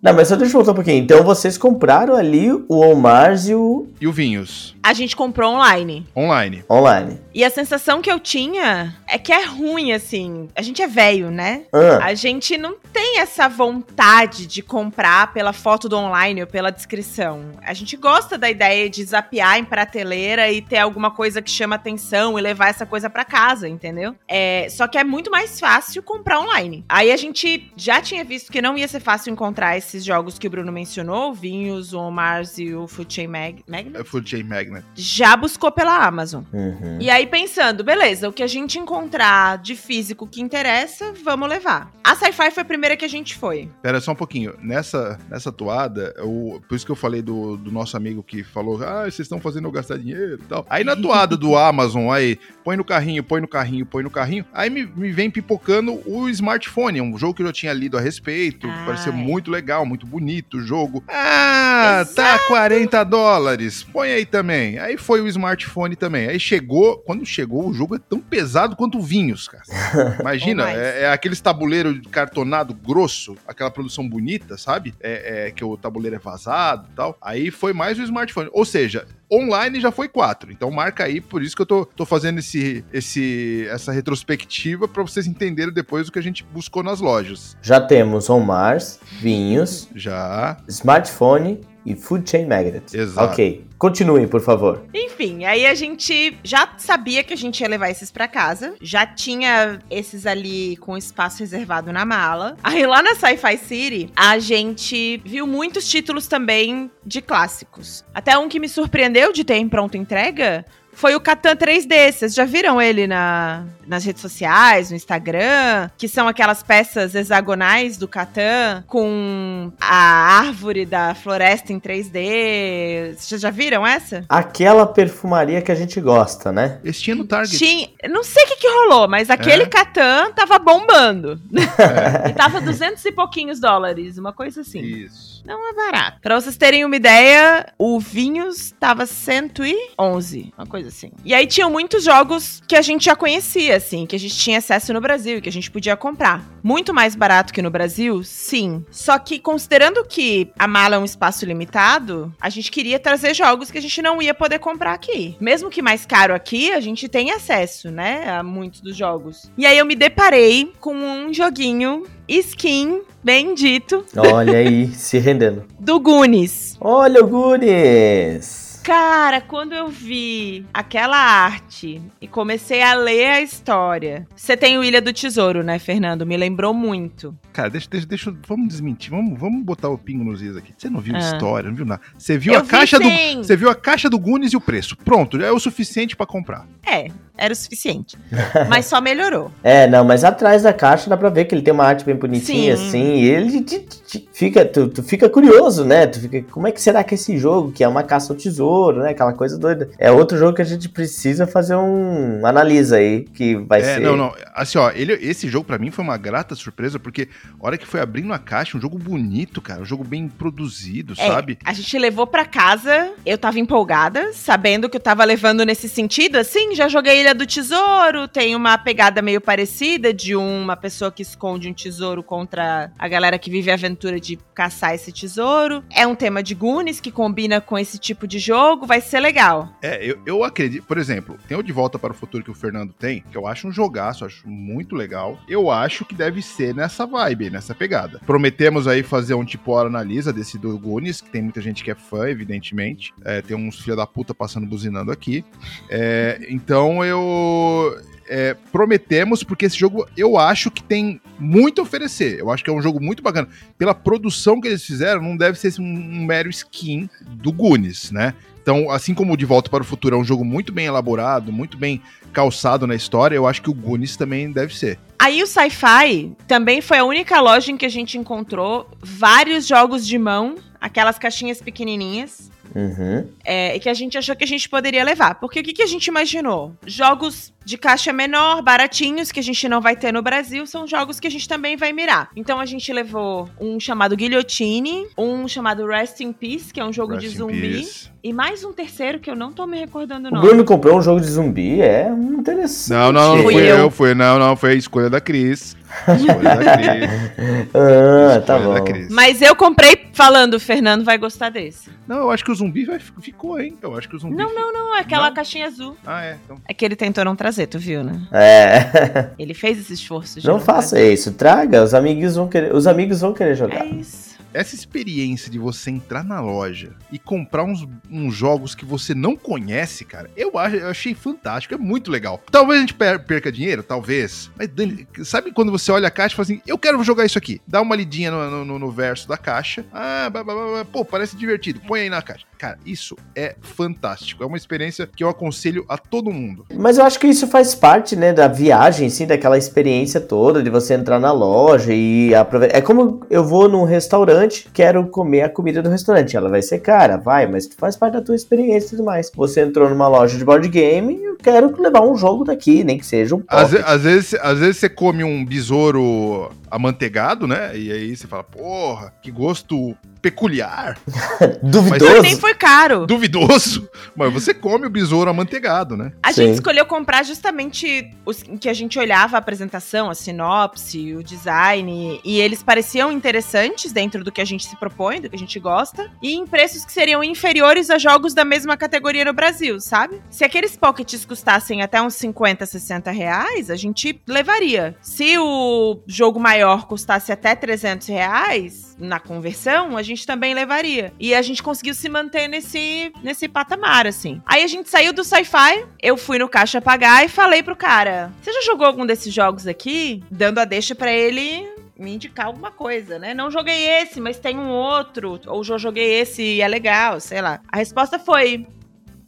Não, mas só deixa eu voltar um pouquinho. Então vocês compraram ali o Omars e o. E o Vinhos. A gente comprou online. Online. Online. E a sensação que eu tinha é que é ruim, assim. A gente é velho, né? Ah. A gente não tem essa vontade de comprar pela foto do online ou pela descrição. A gente gosta da ideia de zapear em prateleira e ter alguma coisa que chama atenção e levar essa coisa para casa, entendeu? É, só que é muito mais fácil comprar online. Aí a gente já tinha visto que não ia ser fácil encontrar esses jogos que o Bruno mencionou, o Vinhos, o Mars e o Food Chain Mag Magnet. É Food Chain Magnet. Já buscou pela Amazon. Uhum. E aí aí pensando, beleza, o que a gente encontrar de físico que interessa, vamos levar. A Sci-Fi foi a primeira que a gente foi. Pera só um pouquinho. Nessa, nessa toada, eu, por isso que eu falei do, do nosso amigo que falou, ah, vocês estão fazendo eu gastar dinheiro e tal. Aí na toada do Amazon, aí, põe no carrinho, põe no carrinho, põe no carrinho, aí me, me vem pipocando o smartphone, um jogo que eu já tinha lido a respeito, ah, parecia muito legal, muito bonito o jogo. Ah, Exato. tá 40 dólares, põe aí também. Aí foi o smartphone também. Aí chegou, quando chegou, o jogo é tão pesado quanto vinhos, cara. Imagina, é, é aqueles tabuleiro cartonado grosso, aquela produção bonita, sabe? É, é, que o tabuleiro é vazado e tal. Aí foi mais o smartphone. Ou seja, online já foi 4. Então marca aí, por isso que eu tô, tô fazendo esse, esse, essa retrospectiva para vocês entenderem depois o que a gente buscou nas lojas. Já temos On Mars, vinhos, Já. smartphone e Food Chain Magnet. Exato. Ok, continuem, por favor. Enfim, aí a gente já sabia que a gente ia levar esses pra casa. Já tinha esses ali com espaço reservado na mala. Aí lá na Sci-Fi City, a gente viu muitos títulos também de clássicos. Até um que me surpreendeu de ter em pronta entrega foi o Catan 3D. Vocês já viram ele na, nas redes sociais, no Instagram? Que são aquelas peças hexagonais do Catan com a árvore da floresta em 3D. Vocês já viram essa? Aquela perfumaria que a gente gosta, né? Esse tinha no Target. Tinha, não sei o que, que rolou, mas aquele É? Catan tava bombando. e tava 200 e pouquinhos dólares, uma coisa assim. Isso. Não é barato. Pra vocês terem uma ideia, o Vinhos tava 111, uma coisa assim. E aí tinham muitos jogos que a gente já conhecia, assim, que a gente tinha acesso no Brasil e que a gente podia comprar. Muito mais barato que no Brasil, sim. Só que considerando que a mala é um espaço limitado, a gente queria trazer jogos que a gente não ia poder comprar aqui. Mesmo que mais caro aqui, a gente tem acesso, né, a muitos dos jogos. E aí eu me deparei com um joguinho skin, bendito, Olha aí, se rendendo. do Goonies. Olha o Gunis! Cara, quando eu vi aquela arte e comecei a ler a história. Você tem o Ilha do Tesouro, né, Fernando? Me lembrou muito. Cara, deixa, deixa, deixa eu- Vamos desmentir. Vamos, vamos botar o pingo nos is aqui. Você não viu Ah. história, não viu nada. Você viu Eu a vi caixa do. sim. Você viu a caixa do Gunis e o preço. Pronto, já é o suficiente pra comprar. É, era o suficiente. Mas só melhorou. É, não, mas atrás da caixa dá pra ver que ele tem uma arte bem bonitinha, Sim. assim, e ele te- te- te- fica, tu, tu fica curioso, né? Tu fica, como é que será que é esse jogo, que é uma caça ao tesouro, né? Aquela coisa doida. É outro jogo que a gente precisa fazer um analisa aí, que vai é, ser... não, não. Assim, ó, ele, esse jogo pra mim foi uma grata surpresa, porque a hora que foi abrindo a caixa, um jogo bonito, cara. Um jogo bem produzido, É, sabe? A gente levou pra casa, eu tava empolgada, sabendo que eu tava levando nesse sentido, assim, já joguei Ilha do Tesouro, tem uma pegada meio parecida de uma pessoa que esconde um tesouro contra a galera que vive a aventura de caçar esse tesouro. É um tema de Goonies que combina com esse tipo de jogo, vai ser legal. É, eu, eu acredito. Por exemplo, tem o De Volta para o Futuro que o Fernando tem, que eu acho um jogaço, acho muito legal. Eu acho que deve ser nessa vibe, nessa pegada. Prometemos aí fazer um tipo hora analisa desse do Goonies, que tem muita gente que é fã, evidentemente. É, tem uns filha da puta passando buzinando aqui. É, então eu. é, prometemos, porque esse jogo eu acho que tem muito a oferecer. Eu acho que é um jogo muito bacana. Pela produção que eles fizeram, não deve ser um, um mero skin do Goonies, né? Então, assim como o De Volta para o Futuro é um jogo muito bem elaborado, muito bem calçado na história, eu acho que o Goonies também deve ser. Aí o Sci-Fi também foi a única loja em que a gente encontrou vários jogos de mão, aquelas caixinhas pequenininhas, Uhum. é, e que a gente achou que a gente poderia levar. Porque o que, que a gente imaginou? Jogos de caixa menor, baratinhos, que a gente não vai ter no Brasil, são jogos que a gente também vai mirar. Então a gente levou um chamado Guillotine, um chamado Rest in Peace, que é um jogo Rest de zumbi, e mais um terceiro que eu não tô me recordando o O. Bruno comprou um jogo de zumbi, é interessante. Não, não, não Fui fui eu. eu, foi não, não, foi a escolha da Cris. Cris. Ah, tá bom. Cris. Mas eu comprei falando, o Fernando vai gostar desse. Não, eu acho que o zumbi vai, ficou, hein? Eu acho que o zumbi. Não, não, não, é aquela Não? caixinha azul. Ah, é. Então. É que ele tentou não trazer, tu viu, né? É. Ele fez esse esforço. de Não faça isso, traga, os amigos vão querer, os amigos vão querer jogar. É isso. Essa experiência de você entrar na loja e comprar uns, uns jogos que você não conhece, cara, eu, acho, eu achei fantástico, é muito legal. Talvez a gente per- perca dinheiro, talvez. Mas Dani, sabe quando você olha a caixa e fala assim, eu quero jogar isso aqui? Dá uma lidinha no, no- no verso da caixa. Ah, blá, blá, blá, pô, parece divertido. Põe aí na caixa. Cara, isso é fantástico. É uma experiência que eu aconselho a todo mundo. Mas eu acho que isso faz parte, né, da viagem, sim, daquela experiência toda, de você entrar na loja e aproveitar. É como eu vou num restaurante, quero comer a comida do restaurante. Ela vai ser cara, vai, mas faz parte da tua experiência e tudo mais. Você entrou numa loja de board game, quero levar um jogo daqui, nem que seja um às, às, vezes, às vezes você come um besouro amanteigado, né? E aí você fala, porra, que gosto peculiar. Duvidoso. Mas nem foi caro. Duvidoso. Mas você come o besouro amanteigado, né? A Sim. gente escolheu comprar justamente os que a gente olhava a apresentação, a sinopse, o design, e eles pareciam interessantes dentro do que a gente se propõe, do que a gente gosta, e em preços que seriam inferiores a jogos da mesma categoria no Brasil, sabe? Se aqueles pockets custassem até uns 50, 60 reais, a gente levaria. Se o jogo maior custasse até 300 reais, na conversão, a gente também levaria. E a gente conseguiu se manter nesse, nesse patamar, assim. Aí a gente saiu do sci-fi, eu fui no caixa pagar e falei pro cara: Você já jogou algum desses jogos aqui? Dando a deixa para ele me indicar alguma coisa, né? Não joguei esse, mas tem um outro. Ou já joguei esse e é legal, sei lá. A resposta foi: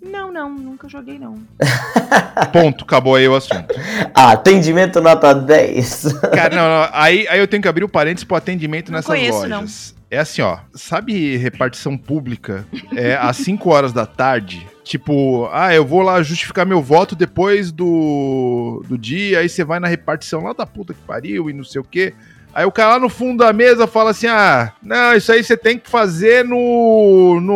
não, não, nunca joguei não. Ponto, acabou aí o assunto. Ah, atendimento nota 10. Cara, não, não, aí, aí eu tenho que abrir o parênteses pro atendimento não nessas conheço, lojas. Não. É assim, ó, sabe repartição pública? É às 5 horas da tarde, Tipo, ah, eu vou lá justificar meu voto depois do, do dia, aí você vai na repartição lá da puta que pariu e não sei o quê. Aí o cara lá no fundo da mesa fala assim: ah, não, isso aí você tem que fazer no, no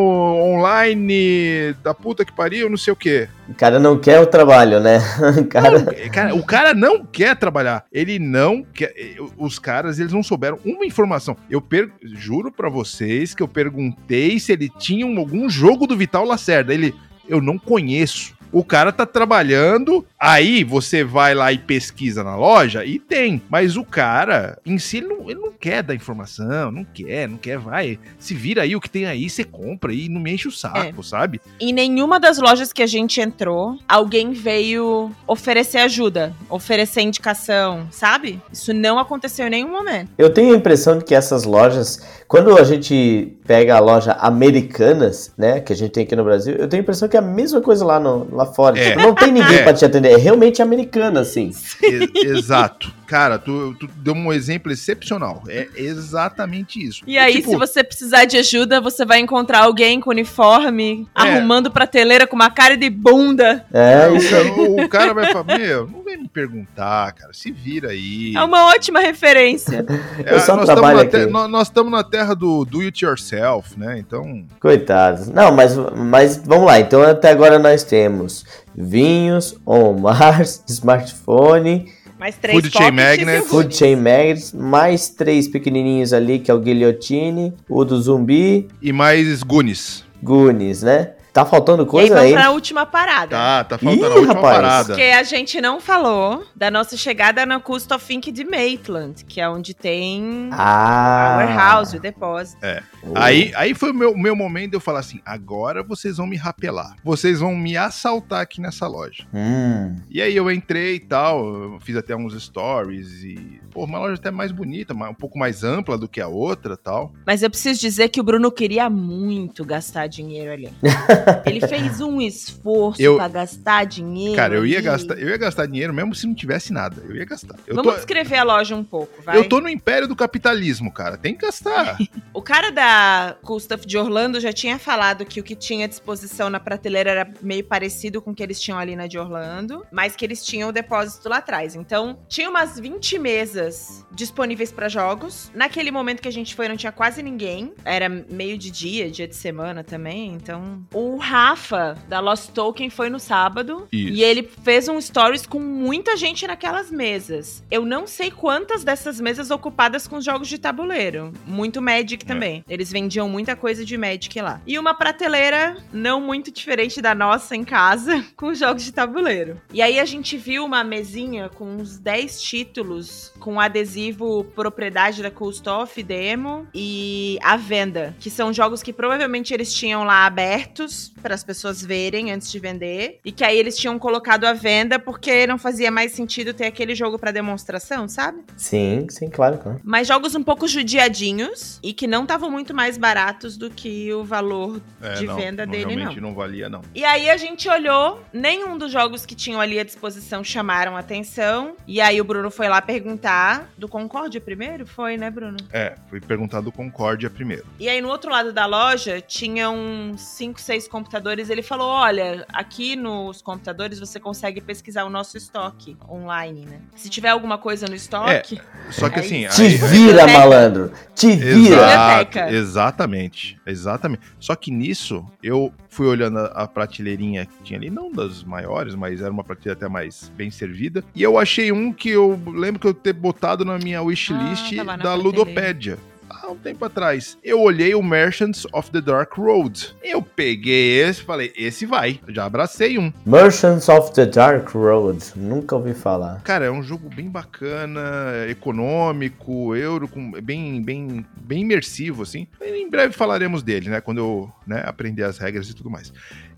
online da puta que pariu, não sei o quê. O cara não quer o trabalho, né? O cara... Não, cara, o cara não quer trabalhar. Ele não quer. Os caras, eles não souberam uma informação. Eu per... juro para vocês que eu perguntei se ele tinha algum jogo do Vital Lacerda. Ele, eu não conheço. O cara tá trabalhando, aí você vai lá e pesquisa na loja e tem. Mas o cara, em si, ele não, ele não quer dar informação, não quer, não quer, vai. Se vira aí o que tem aí, você compra e não me enche o saco, é. sabe? Em nenhuma das lojas que a gente entrou, alguém veio oferecer ajuda, oferecer indicação, sabe? Isso não aconteceu em nenhum momento. Eu tenho a impressão de que essas lojas, quando a gente pega a loja Americanas, né, que a gente tem aqui no Brasil, eu tenho a impressão que é a mesma coisa lá no, lá fora. É. Tipo, não tem ninguém é. pra te atender. É realmente americana, assim. E, exato. Cara, tu, tu, deu um exemplo excepcional. É exatamente isso. E aí, tipo, se você precisar de ajuda, você vai encontrar alguém com uniforme, é. arrumando prateleira com uma cara de bunda. É, isso. O, o cara vai falar, meu, não vem me perguntar, cara. Se vira aí. É uma ótima referência. É, Eu só nós trabalho aqui. nós estamos na terra do do it yourself, né? Então. Coitados. Não, mas, mas vamos lá. Então até agora nós temos vinhos, Omar, smartphone. Mais três Food Chain Magnet. Food Chain Magnet. Mais três pequenininhos ali, que é o Guilhotine, o do Zumbi. E mais Goonies. Goonies, né? Tá faltando coisa aí? Vamos pra última parada. Tá, tá faltando Ih, a última rapaz. parada. Porque a gente não falou da nossa chegada na Coast of Ink de Maitland, que é onde tem ah. a warehouse, o depósito. É. Oh. Aí, aí foi o meu, meu momento de eu falar assim, agora vocês vão me rapelar. Vocês vão me assaltar aqui nessa loja. Hum. E aí eu entrei e tal, fiz até uns stories e... Pô, uma loja até mais bonita, um pouco mais ampla do que a outra tal. Mas eu preciso dizer que o Bruno queria muito gastar dinheiro ali. Ele fez um esforço eu, pra gastar dinheiro. Cara, eu ia, gastar, eu ia gastar dinheiro mesmo se não tivesse nada. Eu ia gastar. Eu Vamos tô, descrever a loja um pouco, vai. Eu tô no império do capitalismo, cara. Tem que gastar. o cara da Stuff de Orlando já tinha falado que o que tinha à disposição na prateleira era meio parecido com o que eles tinham ali na de Orlando, mas que eles tinham o depósito lá atrás. Então, tinha umas 20 mesas disponíveis para jogos. Naquele momento que a gente foi, não tinha quase ninguém. Era meio de dia, dia de semana também. Então, o Rafa, da Lost Token, foi no sábado. Isso. E ele fez um stories com muita gente naquelas mesas. Eu não sei quantas dessas mesas ocupadas com jogos de tabuleiro. Muito Magic é. também. É. Eles vendiam muita coisa de Magic lá. E uma prateleira não muito diferente da nossa em casa, com jogos de tabuleiro. E aí a gente viu uma mesinha com uns 10 títulos com adesivo propriedade da Coolstoff, demo e a venda, que são jogos que provavelmente eles tinham lá abertos para as pessoas verem antes de vender. E que aí eles tinham colocado à venda porque não fazia mais sentido ter aquele jogo para demonstração, sabe? Sim, sim, claro, claro. Mas jogos um pouco judiadinhos e que não estavam muito mais baratos do que o valor é, de não, venda não, dele, realmente não. não valia, não. E aí a gente olhou, nenhum dos jogos que tinham ali à disposição chamaram atenção. E aí o Bruno foi lá perguntar do Concórdia primeiro? Foi, né, Bruno? É, fui perguntar do Concórdia primeiro. E aí no outro lado da loja tinha uns 5, 6 três computadores, ele falou: olha, aqui nos computadores você consegue pesquisar o nosso estoque online, né? Se tiver alguma coisa no estoque. É, só que assim. Te vira, malandro! Te vira! Exato, exatamente. Exatamente. Só que nisso, eu fui olhando a, a prateleirinha que tinha ali, não das maiores, mas era uma prateleira até mais bem servida. E eu achei um que eu lembro que eu ter botado na minha wishlist ah, da Ludopédia há um tempo atrás. Eu olhei o Merchants of the Dark Road. Eu peguei esse e falei, esse vai. já abracei um. Merchants of the Dark Road. Nunca ouvi falar. Cara, é um jogo bem bacana, econômico, euro, com, bem, bem, bem imersivo, assim. Em breve falaremos dele, né? Quando eu né, aprender as regras e tudo mais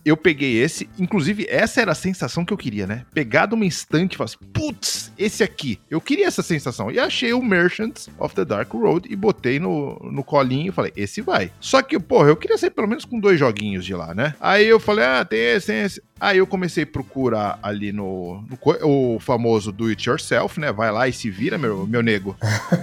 eu peguei esse, inclusive essa era a sensação que eu queria, né? Pegar de uma estante e falar assim, putz, esse aqui. Eu queria essa sensação. E achei o Merchants of the Dark Road e botei no, no colinho e falei, esse vai. Só que, porra, eu queria sair pelo menos com dois joguinhos de lá, né? Aí eu falei, ah, tem esse, tem esse. Aí eu comecei a procurar ali no, no o famoso do it yourself, né? Vai lá e se vira, meu, meu nego.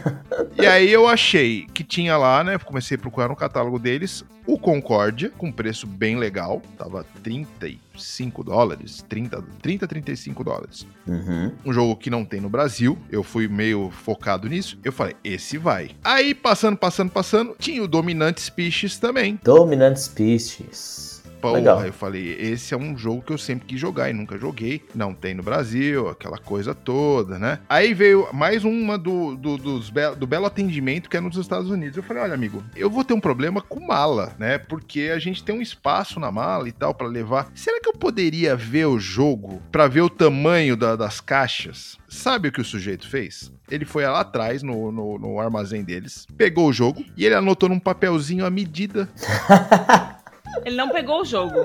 e aí eu achei que tinha lá, né? Comecei a procurar no catálogo deles o Concórdia, com preço bem legal, tava 35 dólares, 30, 30 35 dólares. Uhum. Um jogo que não tem no Brasil, eu fui meio focado nisso. Eu falei, esse vai. Aí, passando, passando, passando, tinha o Dominant Species também. Dominant Species. Porra, Legal. eu falei, esse é um jogo que eu sempre quis jogar e nunca joguei. Não tem no Brasil, aquela coisa toda, né? Aí veio mais uma do, do, dos be do belo atendimento que é nos Estados Unidos. Eu falei, olha, amigo, eu vou ter um problema com mala, né? Porque a gente tem um espaço na mala e tal para levar. Será que eu poderia ver o jogo para ver o tamanho da, das caixas? Sabe o que o sujeito fez? Ele foi lá atrás, no, no, no armazém deles, pegou o jogo e ele anotou num papelzinho a medida. Ele não pegou o jogo.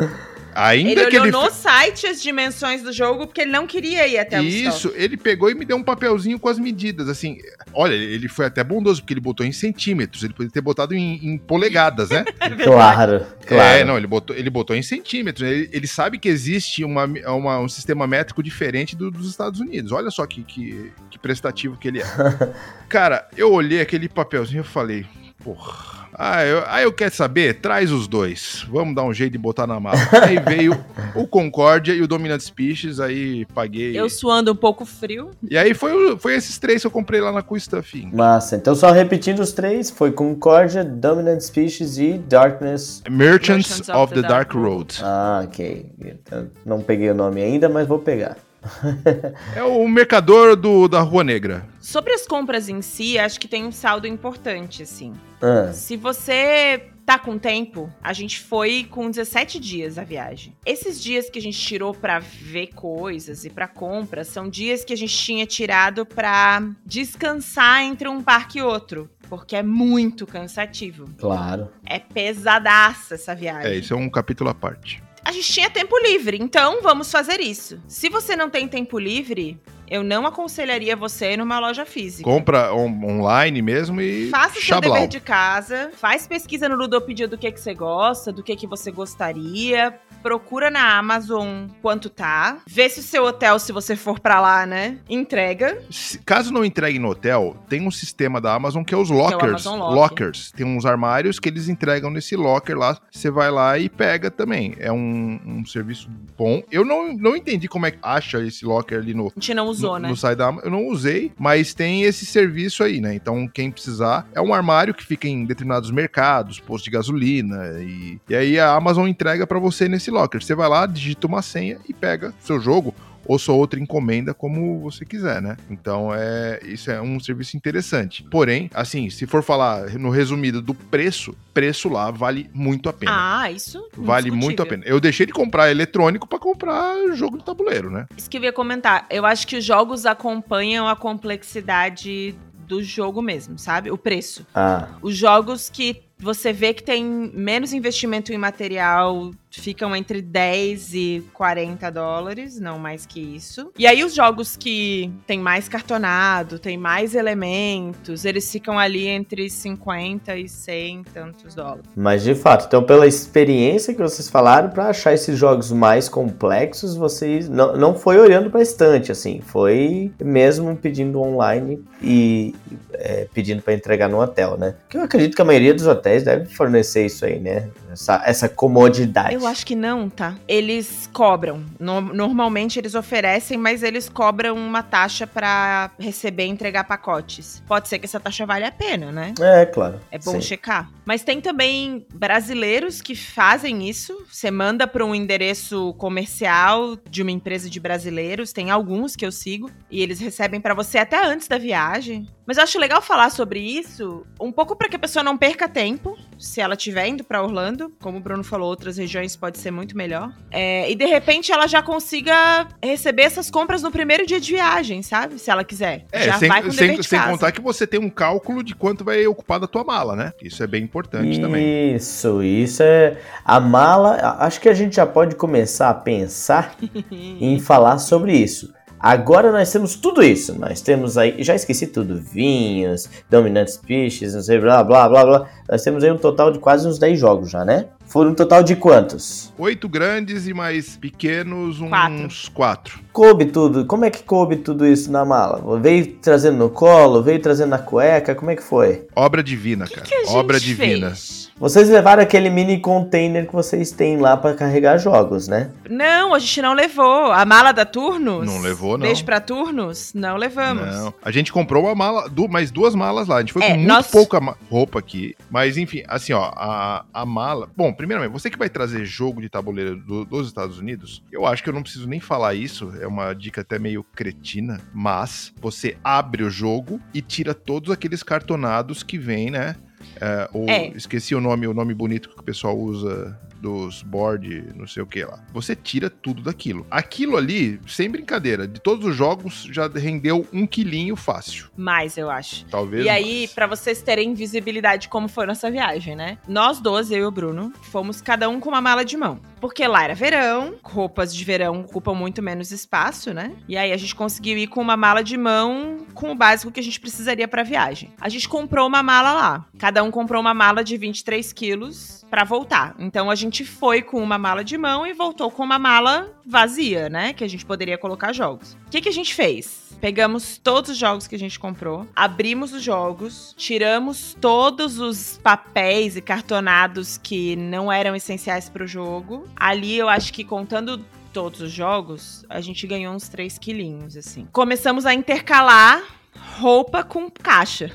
Ainda ele que olhou ele no site as dimensões do jogo porque ele não queria ir até o Isso, ele pegou e me deu um papelzinho com as medidas, assim. Olha, ele foi até bondoso porque ele botou em centímetros, ele poderia ter botado em, em polegadas, né? claro, claro. É, não, ele botou, ele botou em centímetros. Ele, ele sabe que existe uma, uma, um sistema métrico diferente do, dos Estados Unidos. Olha só que, que, que prestativo que ele é. Cara, eu olhei aquele papelzinho e falei, porra ah, eu, ah, eu quero saber? Traz os dois. Vamos dar um jeito de botar na mala. aí veio o Concórdia e o Dominant Species, aí paguei. Eu suando um pouco frio. E aí foi, foi esses três que eu comprei lá na Cool Stuff. Massa. Então, só repetindo os três: foi Concórdia, Dominant Species e Darkness. Merchants, Merchants of, of, the, the Dark, Dark Road. Ah, ok. Então, não peguei o nome ainda, mas vou pegar. é o mercador do, da Rua Negra. Sobre as compras em si, acho que tem um saldo importante, assim. Ah. Se você tá com tempo, a gente foi com 17 dias a viagem. Esses dias que a gente tirou para ver coisas e para compras são dias que a gente tinha tirado para descansar entre um parque e outro. Porque é muito cansativo. Claro. É pesadaça essa viagem. É, isso é um capítulo à parte a gente tinha tempo livre, então vamos fazer isso. Se você não tem tempo livre, eu não aconselharia você ir numa loja física. Compra on online mesmo e. Faça o seu dever de casa, faz pesquisa no Ludopedia do que, que você gosta, do que, que você gostaria. Procura na Amazon quanto tá. Vê se o seu hotel, se você for para lá, né, entrega. Se, caso não entregue no hotel, tem um sistema da Amazon que é os lockers. É Locker. Lockers. Tem uns armários que eles entregam nesse locker lá. Você vai lá e pega também. É um, um serviço bom. Eu não, não entendi como é que acha esse locker ali no. A gente não usou, né? No site da Eu não usei, mas tem esse serviço aí, né? Então, quem precisar, é um armário que fica em determinados mercados, posto de gasolina, e, e aí a Amazon entrega para você nesse locker. Você vai lá, digita uma senha e pega seu jogo ou sua outra encomenda como você quiser, né? Então é isso é um serviço interessante. Porém, assim, se for falar no resumido do preço, preço lá vale muito a pena. Ah, isso vale muito a pena. Eu deixei de comprar eletrônico para comprar jogo de tabuleiro, né? Isso que eu ia comentar. Eu acho que os jogos acompanham a complexidade do jogo mesmo, sabe? O preço. Ah. Os jogos que você vê que tem menos investimento em material, ficam entre 10 e 40 dólares, não mais que isso. E aí os jogos que tem mais cartonado, tem mais elementos, eles ficam ali entre 50 e 100 tantos dólares. Mas de fato, então pela experiência que vocês falaram, para achar esses jogos mais complexos, vocês não, não foi olhando para estante, assim, foi mesmo pedindo online e é, pedindo para entregar no hotel, né? Que eu acredito que a maioria dos hotéis deve fornecer isso aí, né? Essa, essa comodidade. Eu Eu acho que não, tá? Eles cobram. No, normalmente eles oferecem, mas eles cobram uma taxa para receber e entregar pacotes. Pode ser que essa taxa vale a pena, né? É, claro. É bom Sim. checar. Mas tem também brasileiros que fazem isso. Você manda para um endereço comercial de uma empresa de brasileiros. Tem alguns que eu sigo. E eles recebem para você até antes da viagem. Mas eu acho legal falar sobre isso, um pouco para que a pessoa não perca tempo, se ela estiver indo para Orlando. Como o Bruno falou, outras regiões pode ser muito melhor. É, e de repente ela já consiga receber essas compras no primeiro dia de viagem, sabe? Se ela quiser. É, já sem, vai com o sem, dever de sem casa. contar que você tem um cálculo de quanto vai ocupar da tua mala, né? Isso é bem importante também. Isso, isso é. A mala. Acho que a gente já pode começar a pensar em falar sobre isso. Agora nós temos tudo isso. Nós temos aí. Já esqueci tudo: vinhos, dominant species, não sei, blá blá blá blá. Nós temos aí um total de quase uns 10 jogos já, né? Foram um total de quantos? Oito grandes e mais pequenos, uns Quatro. quatro. Coube tudo? Como é que coube tudo isso na mala? Veio trazendo no colo? Veio trazendo na cueca? Como é que foi? Obra divina, que cara. que a gente Obra divina. fez? Vocês levaram aquele mini container que vocês têm lá pra carregar jogos, né? Não, a gente não levou. A mala da Turnos? Não levou, não. Beijo pra Turnos? Não levamos. Não. A gente comprou uma mala, mais duas malas lá. A gente foi É, com muito nós- pouca roupa aqui. Mas, enfim, assim, ó, a, a mala. Bom, primeiramente, você que vai trazer jogo de tabuleiro do- dos Estados Unidos, eu acho que eu não preciso nem falar isso. É uma dica até meio cretina. Mas você abre o jogo e tira todos aqueles cartonados que vem, né? É, ou, É. Esqueci o nome, o nome bonito que o pessoal usa dos board, não sei o que lá. Você tira tudo daquilo. Aquilo ali, sem brincadeira, de todos os jogos já rendeu um quilinho fácil. Mais, eu acho. Talvez. E aí, pra vocês terem visibilidade de como foi nossa viagem, né? Nós dois, eu e o Bruno, fomos cada um com uma mala de mão. Porque lá era verão, roupas de verão ocupam muito menos espaço, né? E aí a gente conseguiu ir com uma mala de mão com o básico que a gente precisaria pra viagem. A gente comprou uma mala lá. Cada um comprou uma mala de 23 quilos pra voltar. Então a gente foi com uma mala de mão e voltou com uma mala vazia, né? Que a gente poderia colocar jogos. O que, que a gente fez? Pegamos todos os jogos que a gente comprou, abrimos os jogos, tiramos todos os papéis e cartonados que não eram essenciais pro jogo. Ali eu acho que contando todos os jogos, a gente ganhou uns 3 quilinhos, assim. Começamos a intercalar roupa com caixa.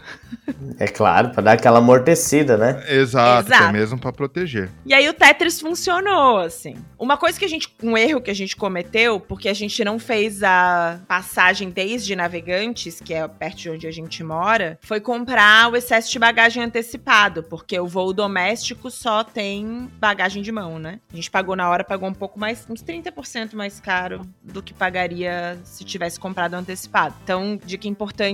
É claro, pra dar aquela amortecida, né? Exato, Exato. até mesmo pra proteger. E aí o Tetris funcionou, assim. Uma coisa que a gente. Um erro que a gente cometeu, porque a gente não fez a passagem desde Navegantes, que é perto de onde a gente mora, foi comprar o excesso de bagagem antecipado, porque o voo doméstico só tem bagagem de mão, né? A gente pagou na hora, pagou um pouco mais, uns 30% mais caro do que pagaria se tivesse comprado antecipado. Então, dica importante: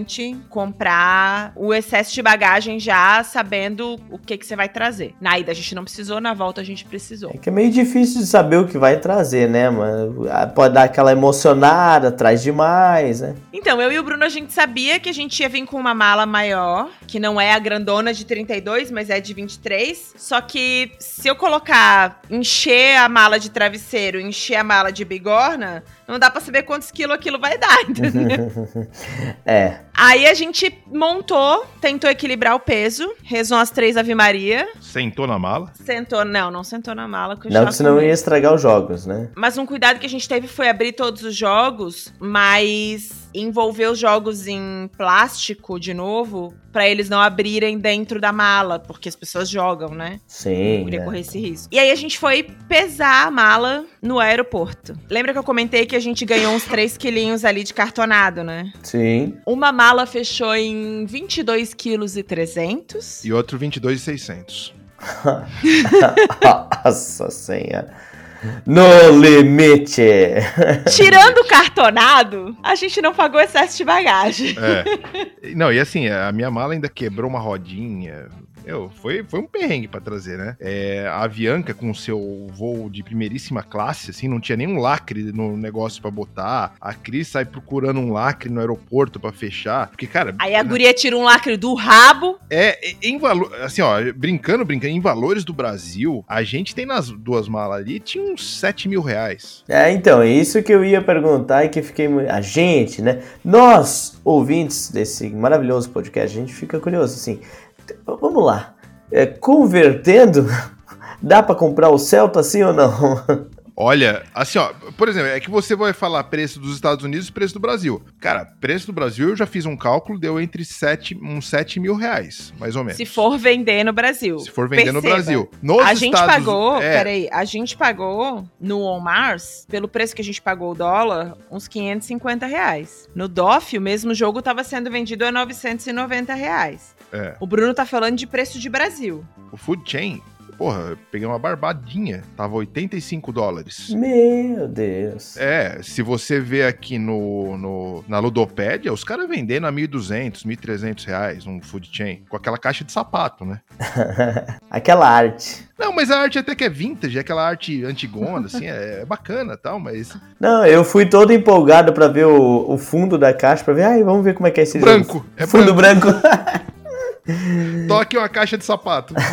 comprar o excesso de bagagem já sabendo o que, que você vai trazer. Na ida a gente não precisou, na volta a gente precisou. É que é meio difícil de saber o que vai trazer, né, mano? Pode dar aquela emocionada, traz demais, né? Então, eu e o Bruno, a gente sabia que a gente ia vir com uma mala maior, que não é a grandona de 32, mas é de 23. Só que se eu colocar, encher a mala de travesseiro, encher a mala de bigorna, não dá pra saber quantos quilos aquilo vai dar, entendeu? é. Aí a gente montou, tentou equilibrar o peso, rezou as três Ave Maria, Sentou na mala. sentou, não, não sentou na mala, que Não, senão ia estragar os jogos, né? Mas um cuidado que a gente teve foi abrir todos os jogos, mas envolver os jogos em plástico de novo, pra eles não abrirem dentro da mala, porque as pessoas jogam, né? Sim. Não queria né? correr esse risco. E aí a gente foi pesar a mala no aeroporto. Lembra que eu comentei que a gente ganhou uns 3 quilinhos ali de cartonado, né? Sim. Uma mala fechou em 22 quilos e 300. E outro 22,600. Nossa senhora. No limite. Tirando o cartonado, a gente não pagou excesso de bagagem. É. Não, e assim, a minha mala ainda quebrou uma rodinha. Meu, foi, foi um perrengue pra trazer, né? É, a Avianca, com o seu voo de primeiríssima classe, assim, não tinha nenhum lacre no negócio pra botar. A Cris sai procurando um lacre no aeroporto pra fechar. Porque, cara, Aí a guria tira um lacre do rabo. é em valor. Assim, ó, brincando, brincando, em valores do Brasil, a gente tem nas duas malas ali, tinha uns 7 mil reais. É, então, é isso que eu ia perguntar e que fiquei. A gente, né? Nós, ouvintes desse maravilhoso podcast, a gente fica curioso, assim. Vamos lá. É, convertendo, Dá para comprar o Celta sim ou não? Olha, assim, ó, por exemplo, é que você vai falar preço dos Estados Unidos e preço do Brasil. Cara, preço do Brasil eu já fiz um cálculo, deu entre 7, uns 7 mil reais, mais ou menos. Se for vender no Brasil. Se for vender Perceba, no Brasil. Nos a gente Estados- pagou, é, peraí, a gente pagou no Walmart, pelo preço que a gente pagou o dólar, uns 550 reais. No DOF, o mesmo jogo estava sendo vendido a 990 reais. É. O Bruno tá falando de preço de Brasil. O Food Chain, porra, eu peguei uma barbadinha, tava 85 dólares. Meu Deus. É, se você vê aqui no, no- na Ludopédia, os caras vendendo a 1.200, 1.300 reais um food chain, com aquela caixa de sapato, né? Aquela arte. Não, mas a arte até que é vintage, é aquela arte antigona, assim, é, é bacana e tal, mas Não, eu fui todo empolgado pra ver o, o fundo da caixa, pra ver, ai, vamos ver como é que é esse branco, jogo. é Fundo branco. toque uma caixa de sapato.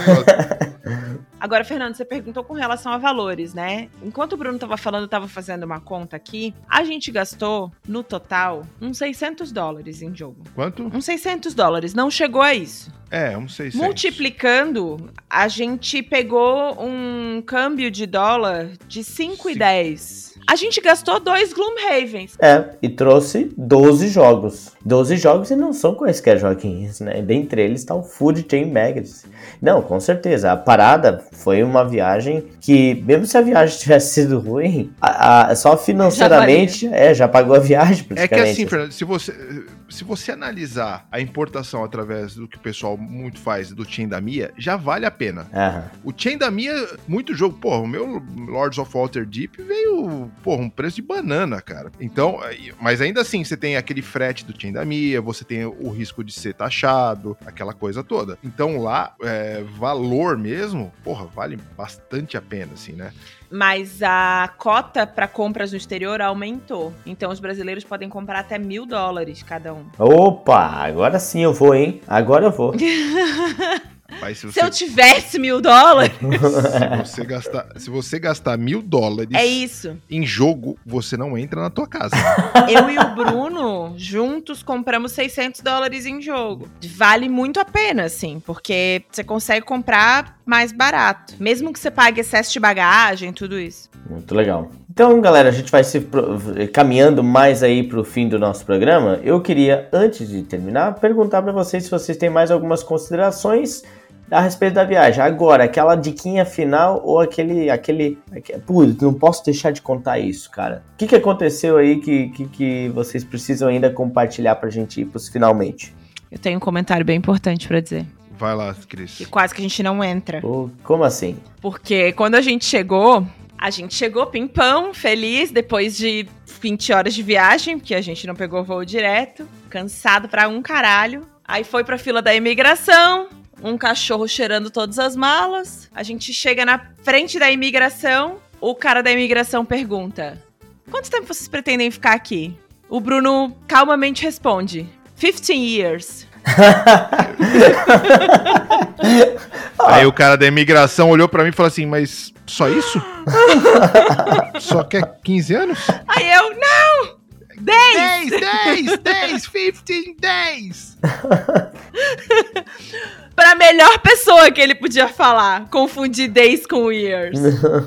Agora, Fernando, você perguntou com relação a valores, né? Enquanto o Bruno tava falando, eu tava fazendo uma conta aqui. A gente gastou, no total, uns 600 dólares em jogo. Quanto? Uns 600 dólares. Não chegou a isso. É, uns 600. Multiplicando, a gente pegou um câmbio de dólar de 5,10. A gente gastou dois Gloomhavens. É, e trouxe 12 jogos. 12 jogos e não são quaisquer joguinhos, né? Dentre eles tá o Food Chain Magazine. Não, com certeza. A parada foi uma viagem que, mesmo se a viagem tivesse sido ruim, a- a- só financeiramente, é, já pagou a viagem É praticamente. que assim, Fernando, se você, se você analisar a importação através do que o pessoal muito faz do Chain da Mia, já vale a pena. Aham. O Chain da Mia, muito jogo. Porra, o meu Lords of Waterdeep veio, porra, um preço de banana, cara. Então, aí- mas ainda assim, você tem aquele frete do Chain da Mia, você tem o risco de ser taxado, aquela coisa toda. Então lá, é, valor mesmo, porra, vale bastante a pena, assim, né? Mas a cota para compras no exterior aumentou. Então os brasileiros podem comprar até mil dólares cada um. Opa, agora sim eu vou, hein? Agora eu vou. Mas se Se você, eu tivesse mil dólares, se você gastar, se você gastar mil dólares é isso. em jogo, você não entra na tua casa. Eu e o Bruno, juntos, compramos 600 dólares em jogo. Vale muito a pena, assim, porque você consegue comprar mais barato. Mesmo que você pague excesso de bagagem, tudo isso. Muito legal. Então, galera, a gente vai se pro- caminhando mais aí pro fim do nosso programa. Eu queria, antes de terminar, perguntar para vocês se vocês têm mais algumas considerações a respeito da viagem. Agora, aquela diquinha final ou aquele. aquele, aque- Putz, não posso deixar de contar isso, cara. O que, que aconteceu aí que, que, que vocês precisam ainda compartilhar pra gente ir pros finalmente? Eu tenho um comentário bem importante pra dizer. Vai lá, Cris. Que quase que a gente não entra. Ou, como assim? Porque quando a gente chegou, a gente chegou pimpão, feliz, depois de 20 horas de viagem, porque a gente não pegou voo direto, cansado pra um caralho. Aí foi pra fila da imigração, um cachorro cheirando todas as malas. A gente chega na frente da imigração, o cara da imigração pergunta: Quanto tempo vocês pretendem ficar aqui? O Bruno calmamente responde: 15 years. Aí o cara da imigração olhou pra mim e falou assim: Mas só isso? só quer 15 anos? Aí eu, não! 10! 10, 10, 10, 15, 10. Pra melhor pessoa que ele podia falar. Confundir days com years.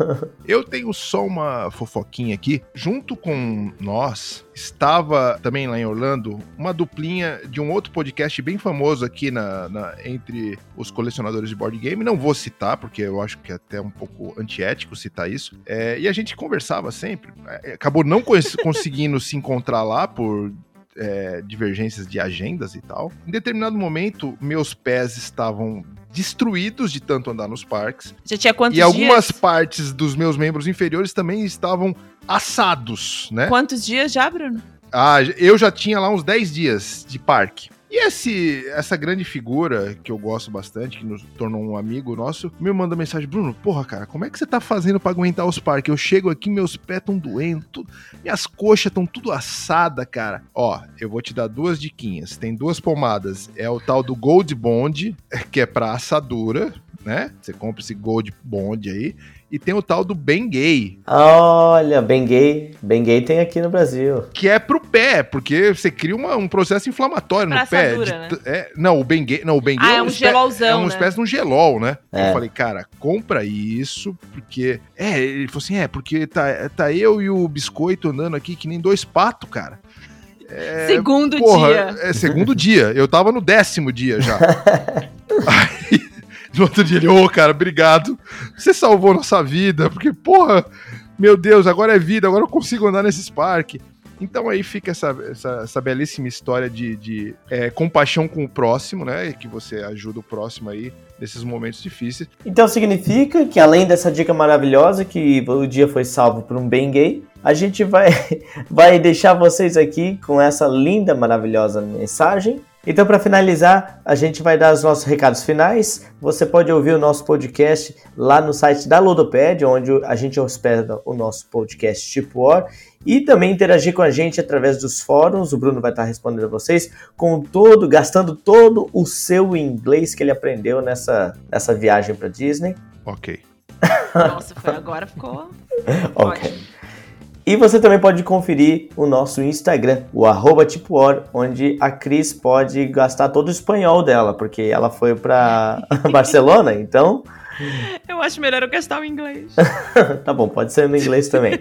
Eu tenho só uma fofoquinha aqui. Junto com nós, estava também lá em Orlando uma duplinha de um outro podcast bem famoso aqui na, na- entre os colecionadores de board game. Não vou citar, porque eu acho que é até um pouco antiético citar isso. É, e a gente conversava sempre. É, acabou não cons- conseguindo se encontrar lá por é, divergências de agendas e tal. Em determinado momento, meus pés estavam destruídos de tanto andar nos parques. Já tinha quantos E algumas dias? partes dos meus membros inferiores também estavam assados, né? Quantos dias já, Bruno? Ah, eu já tinha lá uns 10 dias de parque. E esse, essa grande figura que eu gosto bastante, que nos tornou um amigo nosso, me manda mensagem: Bruno, porra, cara, como é que você tá fazendo pra aguentar os parques? Eu chego aqui, meus pés tão doendo, tudo- minhas coxas estão tudo assada, cara. Ó, eu vou te dar duas diquinhas. Tem duas pomadas. É o tal do Gold Bond, que é pra assadura, né? Você compra esse Gold Bond aí. E tem o tal do Bengay. Olha, Bengay, Bengay tem aqui no Brasil. Que é pro pé, porque você cria uma, um processo inflamatório no pé. de né? é, não, o Bengay, não, o Bengay Ah, é uma um espé- gelolzão, É uma né? espécie de um gelol, né? É. Eu falei, cara, compra isso, porque. É, ele falou assim: é, porque tá, tá eu e o biscoito andando aqui que nem dois patos, cara. É, Segundo Porra, dia. é segundo dia. Eu tava no décimo dia já. No outro dia ele, ô, cara, obrigado. Você salvou nossa vida, porque, porra, meu Deus, agora é vida, agora eu consigo andar nesses parques. Então aí fica essa, essa, essa belíssima história de, de é, compaixão com o próximo, né? Que você ajuda o próximo aí nesses momentos difíceis. Então significa que além dessa dica maravilhosa que o dia foi salvo por um Bengay, a gente vai, vai deixar vocês aqui com essa linda, maravilhosa mensagem. Então, para finalizar, a gente vai dar os nossos recados finais. Você pode ouvir o nosso podcast lá no site da Ludoped, onde a gente hospeda o nosso podcast Tipo War. E também interagir com a gente através dos fóruns. O Bruno vai estar respondendo a vocês com todo, gastando todo o seu inglês que ele aprendeu nessa, nessa viagem para Disney. Ok. Nossa, foi agora, ficou Ok. ótimo. E você também pode conferir o nosso Instagram, o arroba tipo Or, onde a Cris pode gastar todo o espanhol dela, porque ela foi para Barcelona, então Eu acho melhor eu gastar o inglês. tá bom, pode ser no inglês também.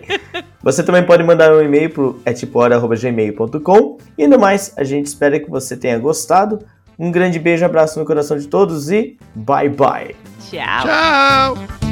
Você também pode mandar um e-mail pro etipohora.gmail.com. E no mais, a gente espera que você tenha gostado. Um grande beijo, abraço no coração de todos e bye bye! Tchau. Tchau!